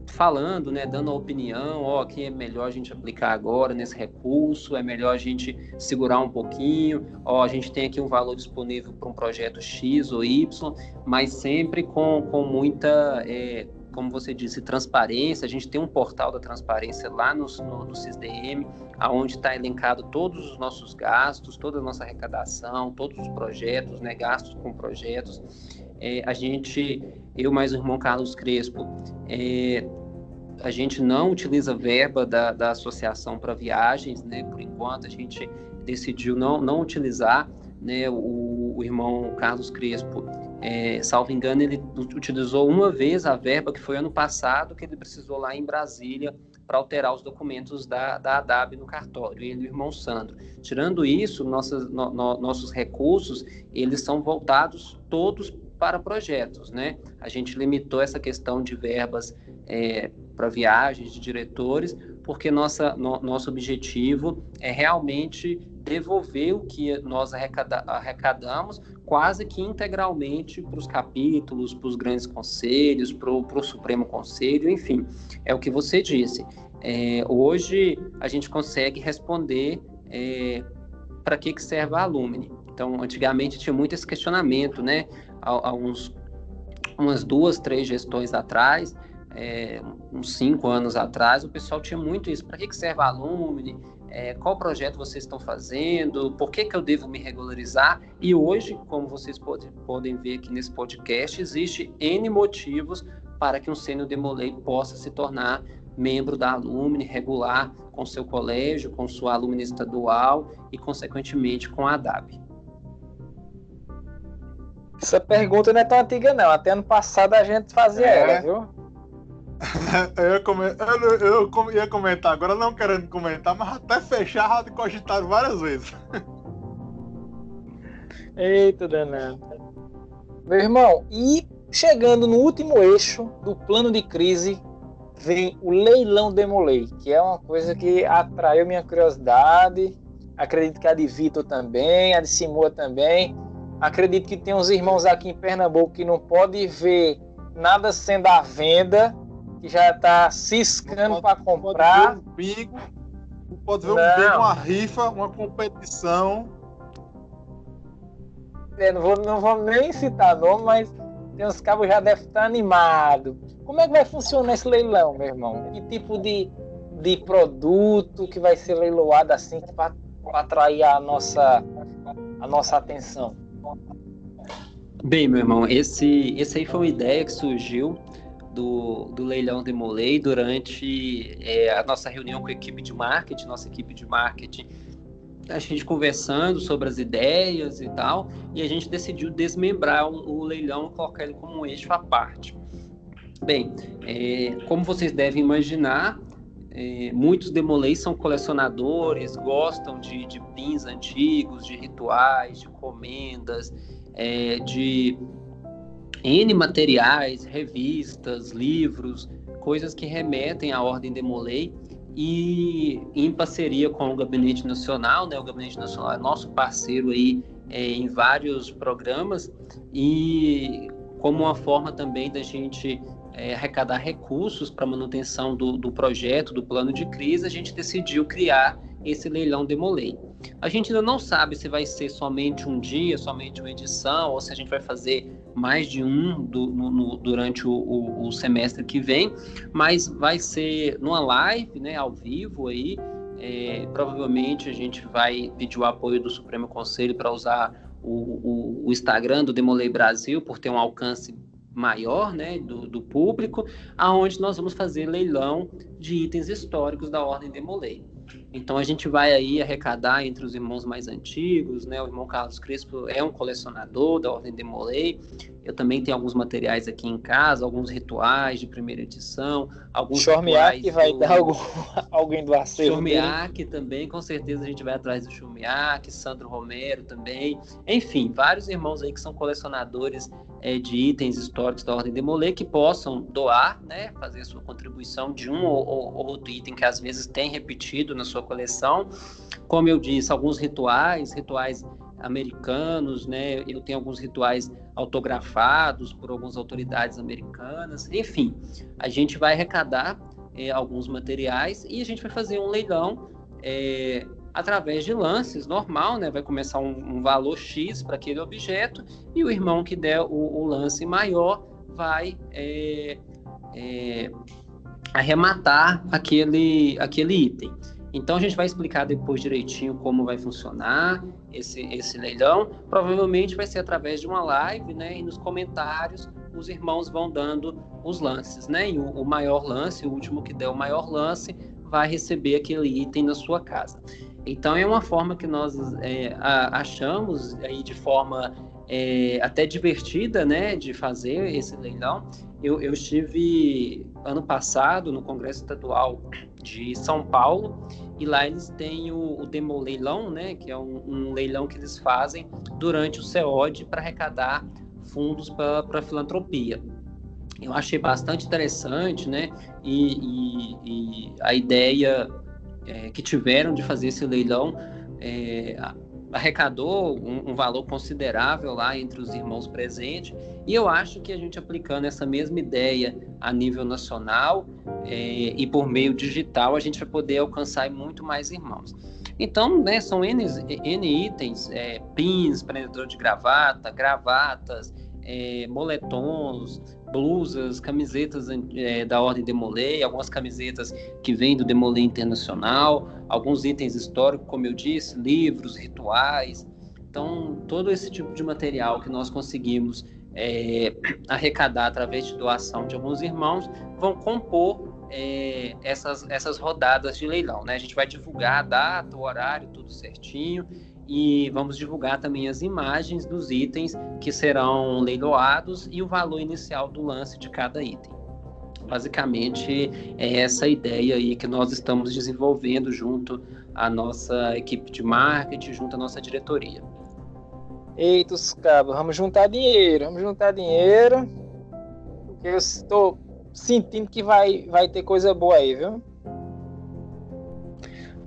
falando, né, dando a opinião, ó, oh, que é melhor a gente aplicar agora nesse recurso, é melhor a gente segurar um pouquinho, ó, oh, a gente tem aqui um valor disponível para um projeto X ou Y, mas sempre com, com muita é, como você disse, transparência. A gente tem um portal da transparência lá no, no, no CISDM, aonde está elencado todos os nossos gastos, toda a nossa arrecadação, todos os projetos, né, gastos com projetos. É, a gente, eu mais o irmão Carlos Crespo, é, a gente não utiliza verba da, da associação para viagens, né? Por enquanto a gente decidiu não, não utilizar, né? O, o irmão Carlos Crespo é, salvo engano, ele utilizou uma vez a verba que foi ano passado, que ele precisou lá em Brasília para alterar os documentos da, da ADAB no cartório, ele e o irmão Sandro. Tirando isso, nossas, no, no, nossos recursos, eles são voltados todos para projetos, né? A gente limitou essa questão de verbas é, para viagens de diretores, porque nossa, no, nosso objetivo é realmente devolver o que nós arrecada, arrecadamos quase que integralmente para os capítulos, para os grandes conselhos, para o Supremo Conselho, enfim, é o que você disse. É, hoje a gente consegue responder é, para que, que serve a Alumni. Então, antigamente tinha muito esse questionamento, né? Há, há uns, umas duas, três gestões atrás, é, uns cinco anos atrás, o pessoal tinha muito isso. Para que, que serve a Alumni? é, qual projeto vocês estão fazendo, por que, que eu devo me regularizar. E hoje, como vocês pode, podem ver aqui nesse podcast, existe N motivos para que um sênior demolei possa se tornar membro da Alumni regular com seu colégio, com sua alumna estadual e, consequentemente, com a ADAB. Essa pergunta não é tão antiga, não. Até ano passado a gente fazia é. ela, viu? [laughs] eu, eu, eu, ia comentar, agora não querendo comentar, mas até fechar rádio cogitado várias vezes. [laughs] Eita, danado. Meu irmão, e chegando no último eixo do plano de crise, vem o leilão Demolei, que é uma coisa que atraiu minha curiosidade. Acredito que a de Vitor também, a de Simua também. Acredito que tem uns irmãos aqui em Pernambuco que não podem ver nada sendo à venda que já está ciscando para comprar. Pode ver um bingo, pode ver um bingo, uma rifa, uma competição. É, não, vou, não vou nem citar nome, mas tem uns cabos já devem estar animados. Como é que vai funcionar esse leilão, meu irmão? Que tipo de, de produto que vai ser leiloado assim para atrair a nossa, a nossa atenção? Bem, meu irmão, esse, esse aí foi uma ideia que surgiu do, do leilão Demolei durante é, a nossa reunião com a equipe de marketing, nossa equipe de marketing, a gente conversando sobre as ideias e tal, e a gente decidiu desmembrar o, o leilão e colocar ele como um eixo à parte. Bem, é, como vocês devem imaginar, é, muitos demolês são colecionadores, gostam de, de pins antigos, de rituais, de comendas, é, de N materiais, revistas, livros, coisas que remetem à Ordem Demolei e em parceria com o Gabinete Nacional, né? O Gabinete Nacional é nosso parceiro aí é, em vários programas e como uma forma também da gente é, arrecadar recursos para manutenção do, do projeto, do plano de crise, a gente decidiu criar esse leilão Demolei. A gente ainda não sabe se vai ser somente um dia, somente uma edição, ou se a gente vai fazer mais de um do, no, no, durante o, o, o, semestre que vem, mas vai ser numa live, né, ao vivo aí. É, provavelmente a gente vai pedir o apoio do Supremo Conselho para usar o, o, Instagram do Demolei Brasil, por ter um alcance maior né, do, do público, aonde nós vamos fazer leilão de itens históricos da Ordem Demolei. Então a gente vai aí arrecadar entre os irmãos mais antigos, né? O irmão Carlos Crespo é um colecionador da Ordem de Molay. Eu também tenho alguns materiais aqui em casa, alguns rituais de primeira edição, alguns Chormiak vai do... dar algum, [laughs] alguém do acervo Chormiak também, com certeza a gente vai atrás do Chormiak, Sandro Romero também. Enfim, vários irmãos aí que são colecionadores é, de itens históricos da Ordem de Molay que possam doar, né? Fazer sua contribuição de um ou, ou outro item que às vezes tem repetido na sua coleção. Como eu disse, alguns rituais, rituais americanos, né? Eu tenho alguns rituais autografados por algumas autoridades americanas. Enfim, a gente vai arrecadar é, alguns materiais e a gente vai fazer um leilão é, através de lances normal, né? Vai começar um, um valor X para aquele objeto e o irmão que der o, o lance maior vai é, é arrematar aquele, aquele item. Então a gente vai explicar depois direitinho como vai funcionar esse, esse leilão. Provavelmente vai ser através de uma live, né? E nos comentários os irmãos vão dando os lances, né? E o, o maior lance, o último que der o maior lance, vai receber aquele item na sua casa. Então é uma forma que nós é, achamos aí de forma é, até divertida, né, de fazer esse leilão. Eu, eu estive ano passado no Congresso Estadual de São Paulo e lá eles têm o, o Demo Leilão, né, que é um, um leilão que eles fazem durante o CEOD para arrecadar fundos para filantropia. Eu achei bastante interessante, né, e, e, e a ideia é, que tiveram de fazer esse leilão é, arrecadou um, um, valor considerável lá entre os irmãos presentes, e eu acho que a gente aplicando essa mesma ideia a nível nacional é, e por meio digital, a gente vai poder alcançar muito mais irmãos. Então, né, são N, N itens, é, pins, prendedor de gravata, gravatas, é, moletons, blusas, camisetas é, da Ordem Demolei, algumas camisetas que vêm do Demolei Internacional, alguns itens históricos, como eu disse, livros, rituais. Então, todo esse tipo de material que nós conseguimos é, arrecadar através de doação de alguns irmãos vão compor é, essas, essas rodadas de leilão. Né? A gente vai divulgar a data, o horário, tudo certinho e vamos divulgar também as imagens dos itens que serão leiloados e o valor inicial do lance de cada item. Basicamente é essa ideia aí que nós estamos desenvolvendo junto à nossa equipe de marketing, junto à nossa diretoria. Eita, os cabos, vamos juntar dinheiro, vamos juntar dinheiro, eu estou sentindo que vai, vai ter coisa boa aí, viu?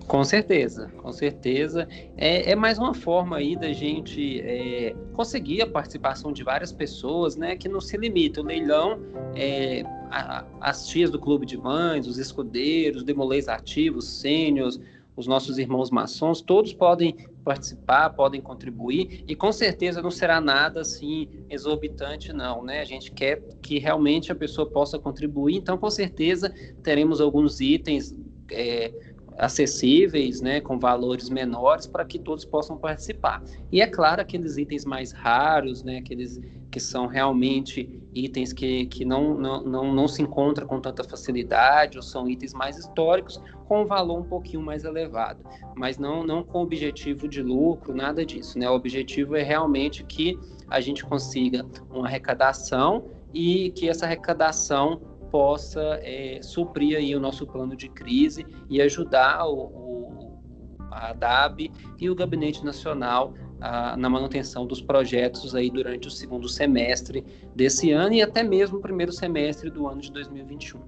Com certeza, com certeza. É, é, mais uma forma aí da gente é, conseguir a participação de várias pessoas, né? Que não se limita. O leilão, é, a, as tias do clube de mães, os escudeiros, demolês ativos, sênios, os nossos irmãos maçons, todos podem participar, podem contribuir e com certeza não será nada assim exorbitante não, né? A gente quer que realmente a pessoa possa contribuir, então com certeza teremos alguns itens é, acessíveis, né, com valores menores, para que todos possam participar. E é claro, aqueles itens mais raros, né, aqueles que são realmente itens que, que não, não, não, não se encontra com tanta facilidade, ou são itens mais históricos, com um valor um pouquinho mais elevado, mas não, não com objetivo de lucro, nada disso. Né? O objetivo é realmente que a gente consiga uma arrecadação e que essa arrecadação possa é, suprir aí o nosso plano de crise e ajudar o, o a DAB e o Gabinete Nacional a, na manutenção dos projetos aí durante o segundo semestre desse ano e até mesmo o primeiro semestre do ano de 2021.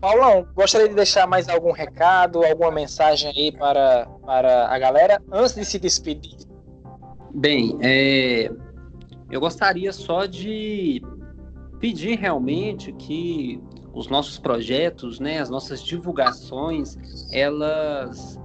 Paulão, gostaria de deixar mais algum recado, alguma mensagem aí para, para a galera antes de se despedir? Bem, é, eu gostaria só de pedir realmente que os nossos projetos, né, as nossas divulgações, elas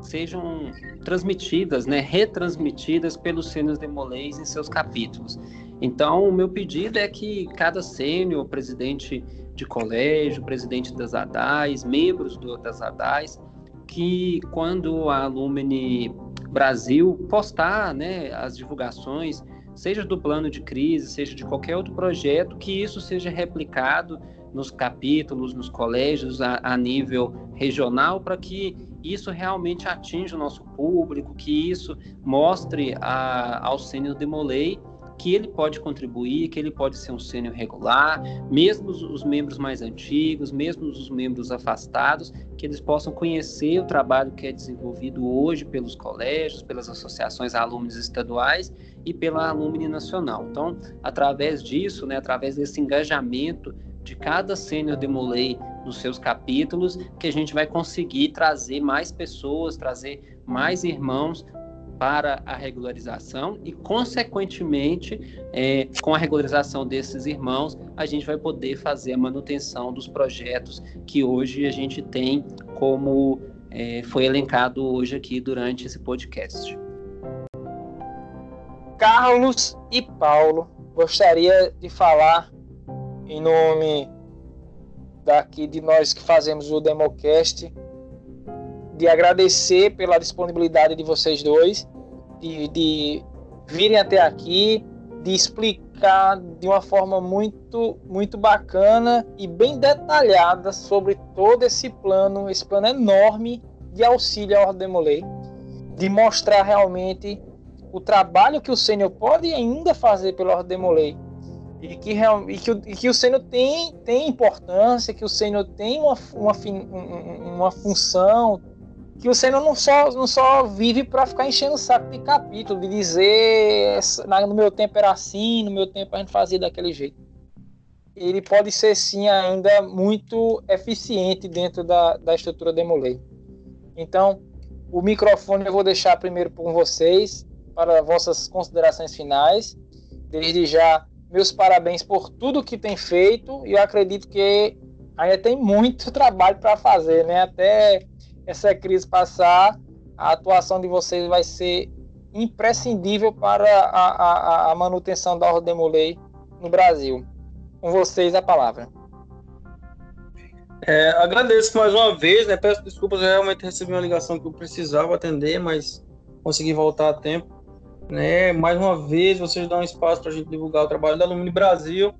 sejam transmitidas, né, retransmitidas pelos sênios demolês em seus capítulos. Então, o meu pedido é que cada sênior, presidente de colégio, presidente das ADAIs, membros do, das ADAIs, que quando a Alumni Brasil postar né, as divulgações, seja do plano de crise, seja de qualquer outro projeto, que isso seja replicado nos capítulos, nos colégios a, a nível regional, para que isso realmente atinja o nosso público, que isso mostre a, ao sênior Demolei que ele pode contribuir, que ele pode ser um sênior regular, mesmo os, os, membros mais antigos, mesmo os membros afastados, que eles possam conhecer o trabalho que é desenvolvido hoje pelos colégios, pelas associações alunos estaduais e pela Alumni Nacional. Então, através disso, né, através desse engajamento de cada sênior Demolei nos seus capítulos, que a gente vai conseguir trazer mais pessoas, trazer mais irmãos para a regularização e, consequentemente, é, com a regularização desses irmãos, a gente vai poder fazer a manutenção dos projetos que hoje a gente tem como é, foi elencado hoje aqui durante esse podcast. Carlos e Paulo, gostaria de falar em nome daqui de nós que fazemos o Democast, de agradecer pela disponibilidade de vocês dois, de, de virem até aqui, de explicar de uma forma muito, muito bacana e bem detalhada sobre todo esse plano, esse plano enorme de auxílio ao Ordem de mostrar realmente o trabalho que o Sênior pode ainda fazer pelo Ordem e que, e que, e que o tem, tem importância, que o Senhor tem uma, uma, uma função, que o Senhor não só, não só vive para ficar enchendo o saco de capítulo, de dizer no meu tempo era assim, no meu tempo a gente fazia daquele jeito. Ele pode ser sim ainda muito eficiente dentro da, da estrutura Demolei. Então, o microfone eu vou deixar primeiro com vocês para vossas considerações finais. Desde já meus parabéns por tudo que tem feito e eu acredito que ainda tem muito [laughs] trabalho para fazer, né? Até essa crise passar, a atuação de vocês vai ser imprescindível para a, a, a manutenção da ordem Mulei no Brasil. Com vocês a palavra. É, agradeço mais uma vez, né? Peço desculpas, eu realmente recebi uma ligação que eu precisava atender, mas consegui voltar a tempo. Né? Mais uma vez, vocês dão espaço para a gente divulgar o trabalho da Alumni Brasil,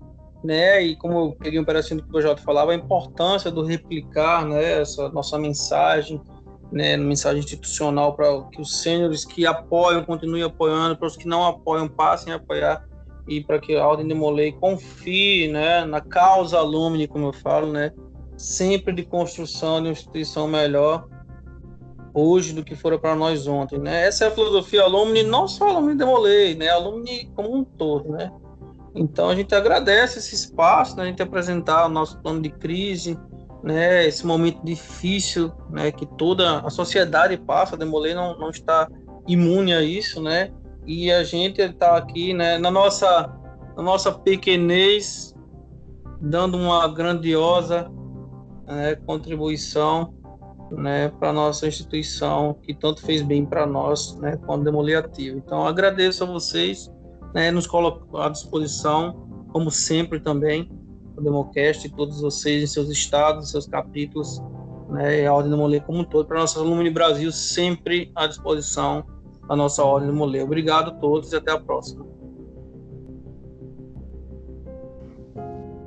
né? E como eu peguei um pedacinho do que o Projota falava, a importância do replicar, né? Essa nossa mensagem, né? Mensagem institucional para que os sêniores que apoiam continuem apoiando, para os que não apoiam passem a apoiar e para que a Ordem de Molay confie, né? Na causa Alumni, como eu falo, né? Sempre de construção de uma instituição melhor hoje do que fora para nós ontem, né? Essa é a filosofia alumni, não só alumni Demolei, né? Alumni como um todo, né? Então a gente agradece esse espaço, né? A gente apresentar o nosso plano de crise, né? Esse momento difícil, né? Que toda a sociedade passa, a Demolei não, não está imune a isso, né? E a gente está aqui, né? Na nossa, na nossa pequenez, dando uma grandiosa né, contribuição né, para nossa instituição que tanto fez bem para nós, né, quando demolir ativo. Então agradeço a vocês, né, nos colocam à disposição, como sempre também, o Democast, todos vocês em seus estados, em seus capítulos, né, e a Ordem Demoler como um todo, para nossa Alumni Brasil sempre à disposição a nossa Ordem Demoler. Obrigado a todos e até a próxima.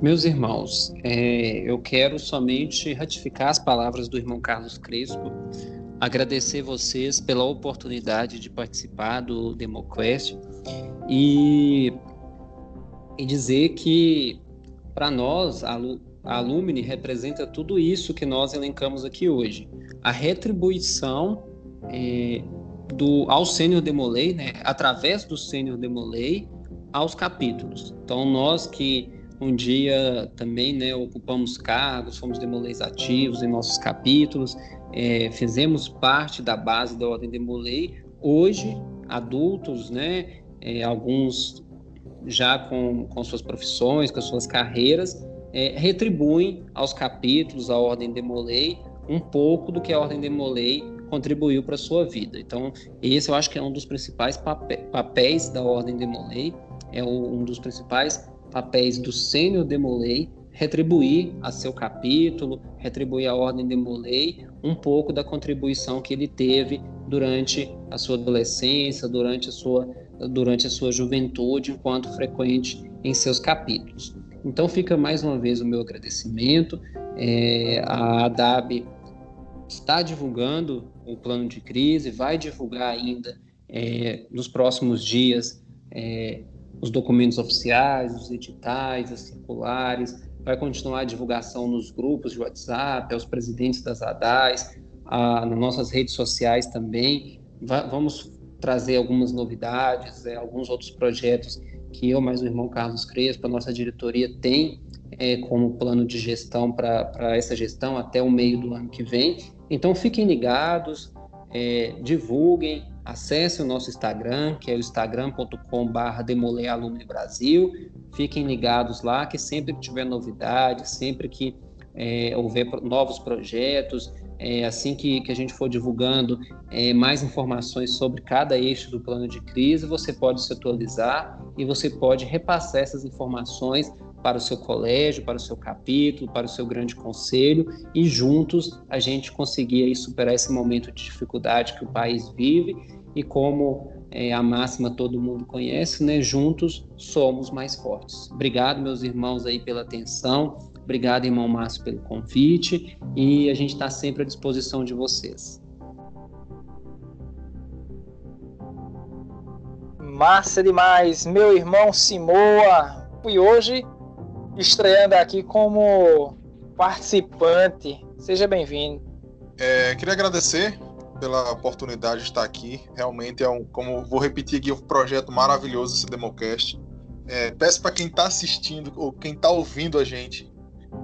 Meus irmãos, é, eu quero somente ratificar as palavras do irmão Carlos Crespo, agradecer vocês pela oportunidade de participar do DemoQuest e, e dizer que, para nós, a, a representa tudo isso que nós elencamos aqui hoje. A retribuição é, do, ao Sênior Demolei, né, através do Sênior Demolei, aos capítulos. Então, nós que um dia também né, ocupamos cargos, fomos demoleis ativos em nossos capítulos, é, fizemos parte da base da Ordem Demolei. Hoje, adultos, né, é, alguns já com, com suas profissões, com suas carreiras, é, retribuem aos capítulos, à Ordem Demolei, um pouco do que a Ordem Demolei contribuiu para a sua vida. Então, esse eu acho que é um dos principais papéis da Ordem Demolei, é um dos principais papéis do sênior Demolei retribuir a seu capítulo, retribuir a ordem Demolei um pouco da contribuição que ele teve durante a sua adolescência, durante a sua, durante a sua juventude, enquanto frequente em seus capítulos. Então fica mais uma vez o meu agradecimento. É, a ADAB está divulgando o plano de crise, vai divulgar ainda é, nos próximos dias é, os documentos oficiais, os editais, as circulares, vai continuar a divulgação nos grupos de WhatsApp, aos presidentes das ADAIs, a, nas nossas redes sociais também. Va vamos trazer algumas novidades, é, alguns outros projetos que eu, mais o irmão Carlos Crespo, a nossa diretoria tem é, como plano de gestão para essa gestão até o meio do ano que vem. Então fiquem ligados, é, divulguem, Acesse o nosso Instagram, que é o instagram.com.br Brasil. Fiquem ligados lá, que sempre que tiver novidades, sempre que é, houver novos projetos, é, assim que, que a gente for divulgando é, mais informações sobre cada eixo do plano de crise, você pode se atualizar e você pode repassar essas informações para o seu colégio, para o seu capítulo, para o seu grande conselho e juntos a gente conseguir aí superar esse momento de dificuldade que o país vive e como é, a máxima todo mundo conhece, né? Juntos somos mais fortes. Obrigado, meus irmãos, aí pela atenção. Obrigado, irmão Márcio, pelo convite. E a gente está sempre à disposição de vocês. Massa demais, meu irmão Simoa. E hoje estreando aqui como participante. Seja bem-vindo. É, queria agradecer pela oportunidade de estar aqui. Realmente é um, como vou repetir aqui, um projeto maravilhoso esse Democast. É, peço para quem está assistindo ou quem está ouvindo a gente,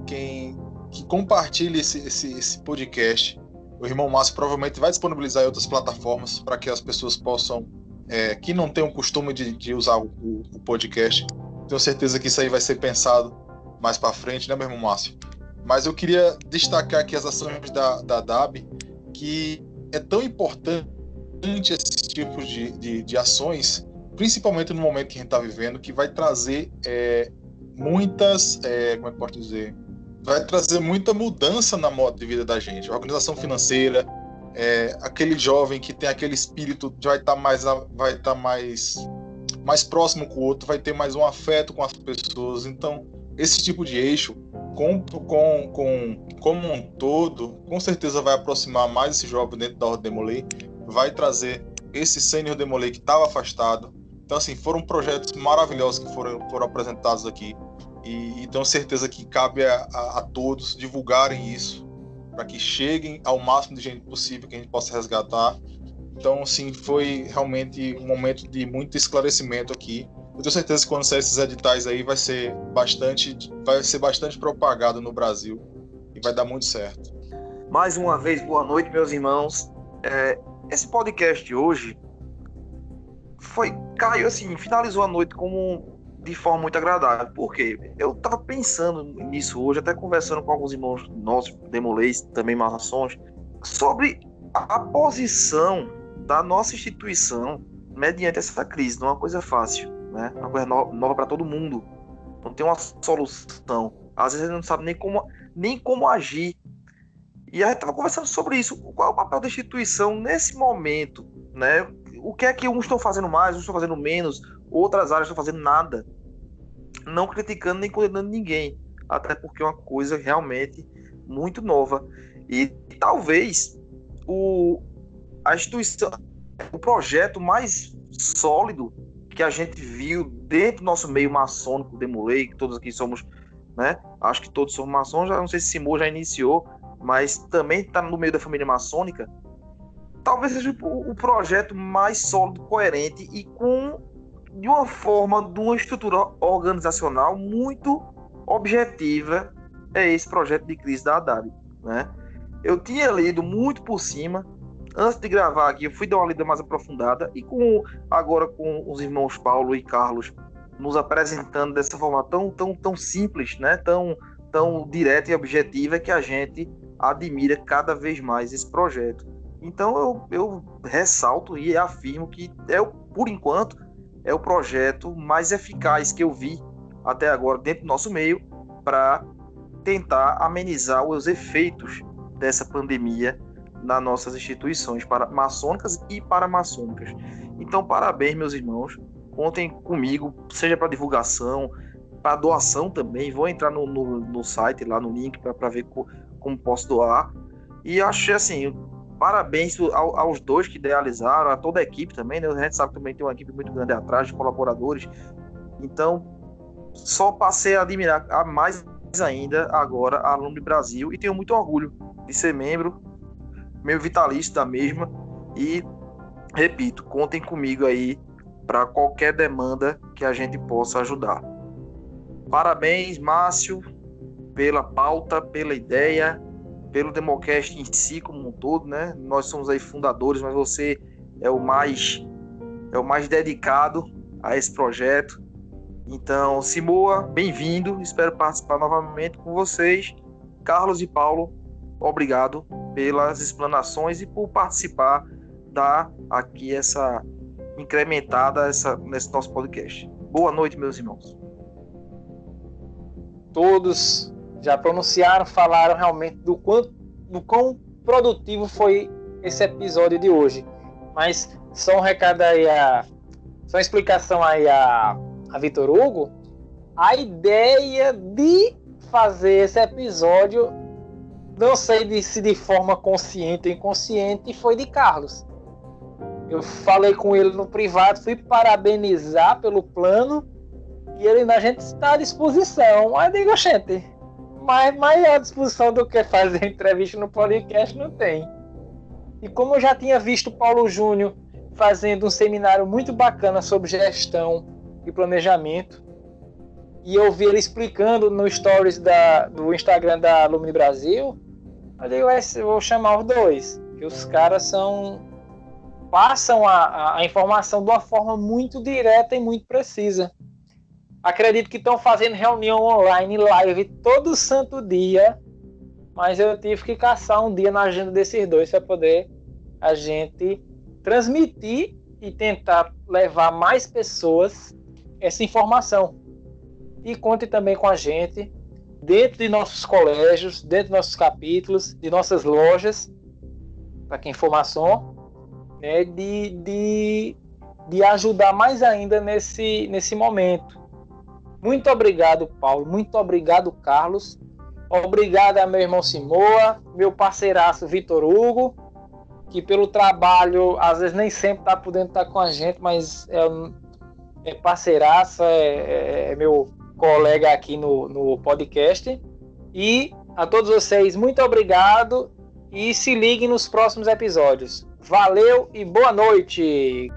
quem que compartilhe esse, esse, esse podcast. O irmão Márcio provavelmente vai disponibilizar em outras plataformas para que as pessoas possam, é, que não tenham o costume de, de usar o, o, podcast. Tenho certeza que isso aí vai ser pensado mais para frente, né, meu irmão Márcio? Mas eu queria destacar aqui as ações da, da DAB, que é tão importante esses tipos de, de, de ações, principalmente no momento que a gente está vivendo, que vai trazer é, muitas, é, como é que posso dizer, vai trazer muita mudança na moda de vida da gente. A organização financeira, é, aquele jovem que tem aquele espírito vai estar tá mais, vai estar tá mais, mais próximo com o outro, vai ter mais um afeto com as pessoas. Então, esse tipo de eixo com, com, com, como um todo, com certeza vai aproximar mais esse jovem dentro da Ordem Demolei, vai trazer esse sênior Demolei que estava afastado. Então, assim, foram projetos maravilhosos que foram, foram apresentados aqui. E, e tenho certeza que cabe a, a, a todos divulgarem isso, para que cheguem ao máximo de gente possível que a gente possa resgatar. Então, assim, foi realmente um momento de muito esclarecimento aqui eu tenho certeza que quando sair esses editais aí vai ser bastante, vai ser bastante propagado no Brasil e vai dar muito certo. Mais uma vez, boa noite, meus irmãos. É, esse podcast de hoje foi caiu assim, finalizou a noite como de forma muito agradável. Por quê? Eu tava pensando nisso hoje, até conversando com alguns irmãos nossos, demolês, também maçons, sobre a posição da nossa instituição mediante essa crise. Não é uma coisa fácil né? Uma coisa no nova para todo mundo. Não tem uma solução. Às vezes a gente não sabe nem como, nem como agir. E a gente estava conversando sobre isso. Qual é o papel da instituição nesse momento, né? O que é que uns estão fazendo mais, uns estão fazendo menos, outras áreas estão fazendo nada. Não criticando nem condenando ninguém, até porque é uma coisa realmente muito nova. E talvez o, a instituição, o projeto mais sólido que a gente viu dentro do nosso meio maçônico, Demolei, que todos aqui somos, né? Acho que todos somos maçons, já não sei se Simô já iniciou, mas também está no meio da família maçônica. Talvez seja o, o projeto mais sólido, coerente e com de uma forma, de uma estrutura organizacional muito objetiva é esse projeto de crise da Haddad, né? Eu tinha lido muito por cima, antes de gravar aqui, eu fui dar uma lida mais aprofundada e com agora com os irmãos Paulo e Carlos nos apresentando dessa forma tão tão tão simples, né? Tão tão direta e objetiva que a gente admira cada vez mais esse projeto. Então eu, eu ressalto e afirmo que é por enquanto é o projeto mais eficaz que eu vi até agora dentro do nosso meio para tentar amenizar os efeitos dessa pandemia nas nossas instituições para maçônicas e paramaçônicas. Então, parabéns, meus irmãos. Contem comigo, seja para divulgação, para doação também. Vou entrar no, no, no site, lá no link, para ver co, como posso doar. E achei assim, parabéns ao, aos dois que idealizaram, a toda a equipe também, né? A gente sabe que também tem uma equipe muito grande atrás de colaboradores. Então, só passei a admirar a mais ainda agora a Alumni Brasil e tenho muito orgulho de ser membro, meio vitalício da mesma e repito, contem comigo aí para qualquer demanda que a gente possa ajudar. Parabéns, Márcio, pela pauta, pela ideia, pelo Democast em si como um todo, né? Nós somos aí fundadores, mas você é o mais é o mais dedicado a esse projeto. Então, Simoa, bem-vindo. Espero participar novamente com vocês. Carlos e Paulo, obrigado pelas explanações e por participar da aqui essa incrementada essa, nesse nosso podcast. Boa noite, meus irmãos. Todos já pronunciaram, falaram realmente do quanto do quão produtivo foi esse episódio de hoje. Mas só um recado aí a só uma explicação aí a a Vitor Hugo, a ideia de fazer esse episódio, não sei se de forma consciente ou inconsciente, foi de Carlos. Eu falei com ele no privado, fui parabenizar pelo plano e ele a gente está à disposição. Aí eu digo, gente, mais maior disposição do que fazer entrevista no podcast não tem. E como eu já tinha visto Paulo Júnior fazendo um seminário muito bacana sobre gestão e planejamento. E eu vi ele explicando no stories da, do Instagram da Alumni Brasil. Eu digo, eu vou chamar os dois, que os caras são passam a, a informação de uma forma muito direta e muito precisa. Acredito que estão fazendo reunião online, live todo santo dia, mas eu tive que caçar um dia na agenda desses dois para poder a gente transmitir e tentar levar mais pessoas essa informação. E conte também com a gente, dentro de nossos colégios, dentro de nossos capítulos, de nossas lojas, para quem for maçom, né, de, de, de ajudar mais ainda nesse, nesse momento. Muito obrigado, Paulo. Muito obrigado, Carlos. Obrigado a meu irmão Simoa, meu parceiraço Vitor Hugo, que pelo trabalho, às vezes nem sempre está podendo estar com a gente, mas é, é parceiraça, é, é, é meu colega aqui no, no podcast. E a todos vocês, muito obrigado e se liguem nos próximos episódios. Valeu e boa noite!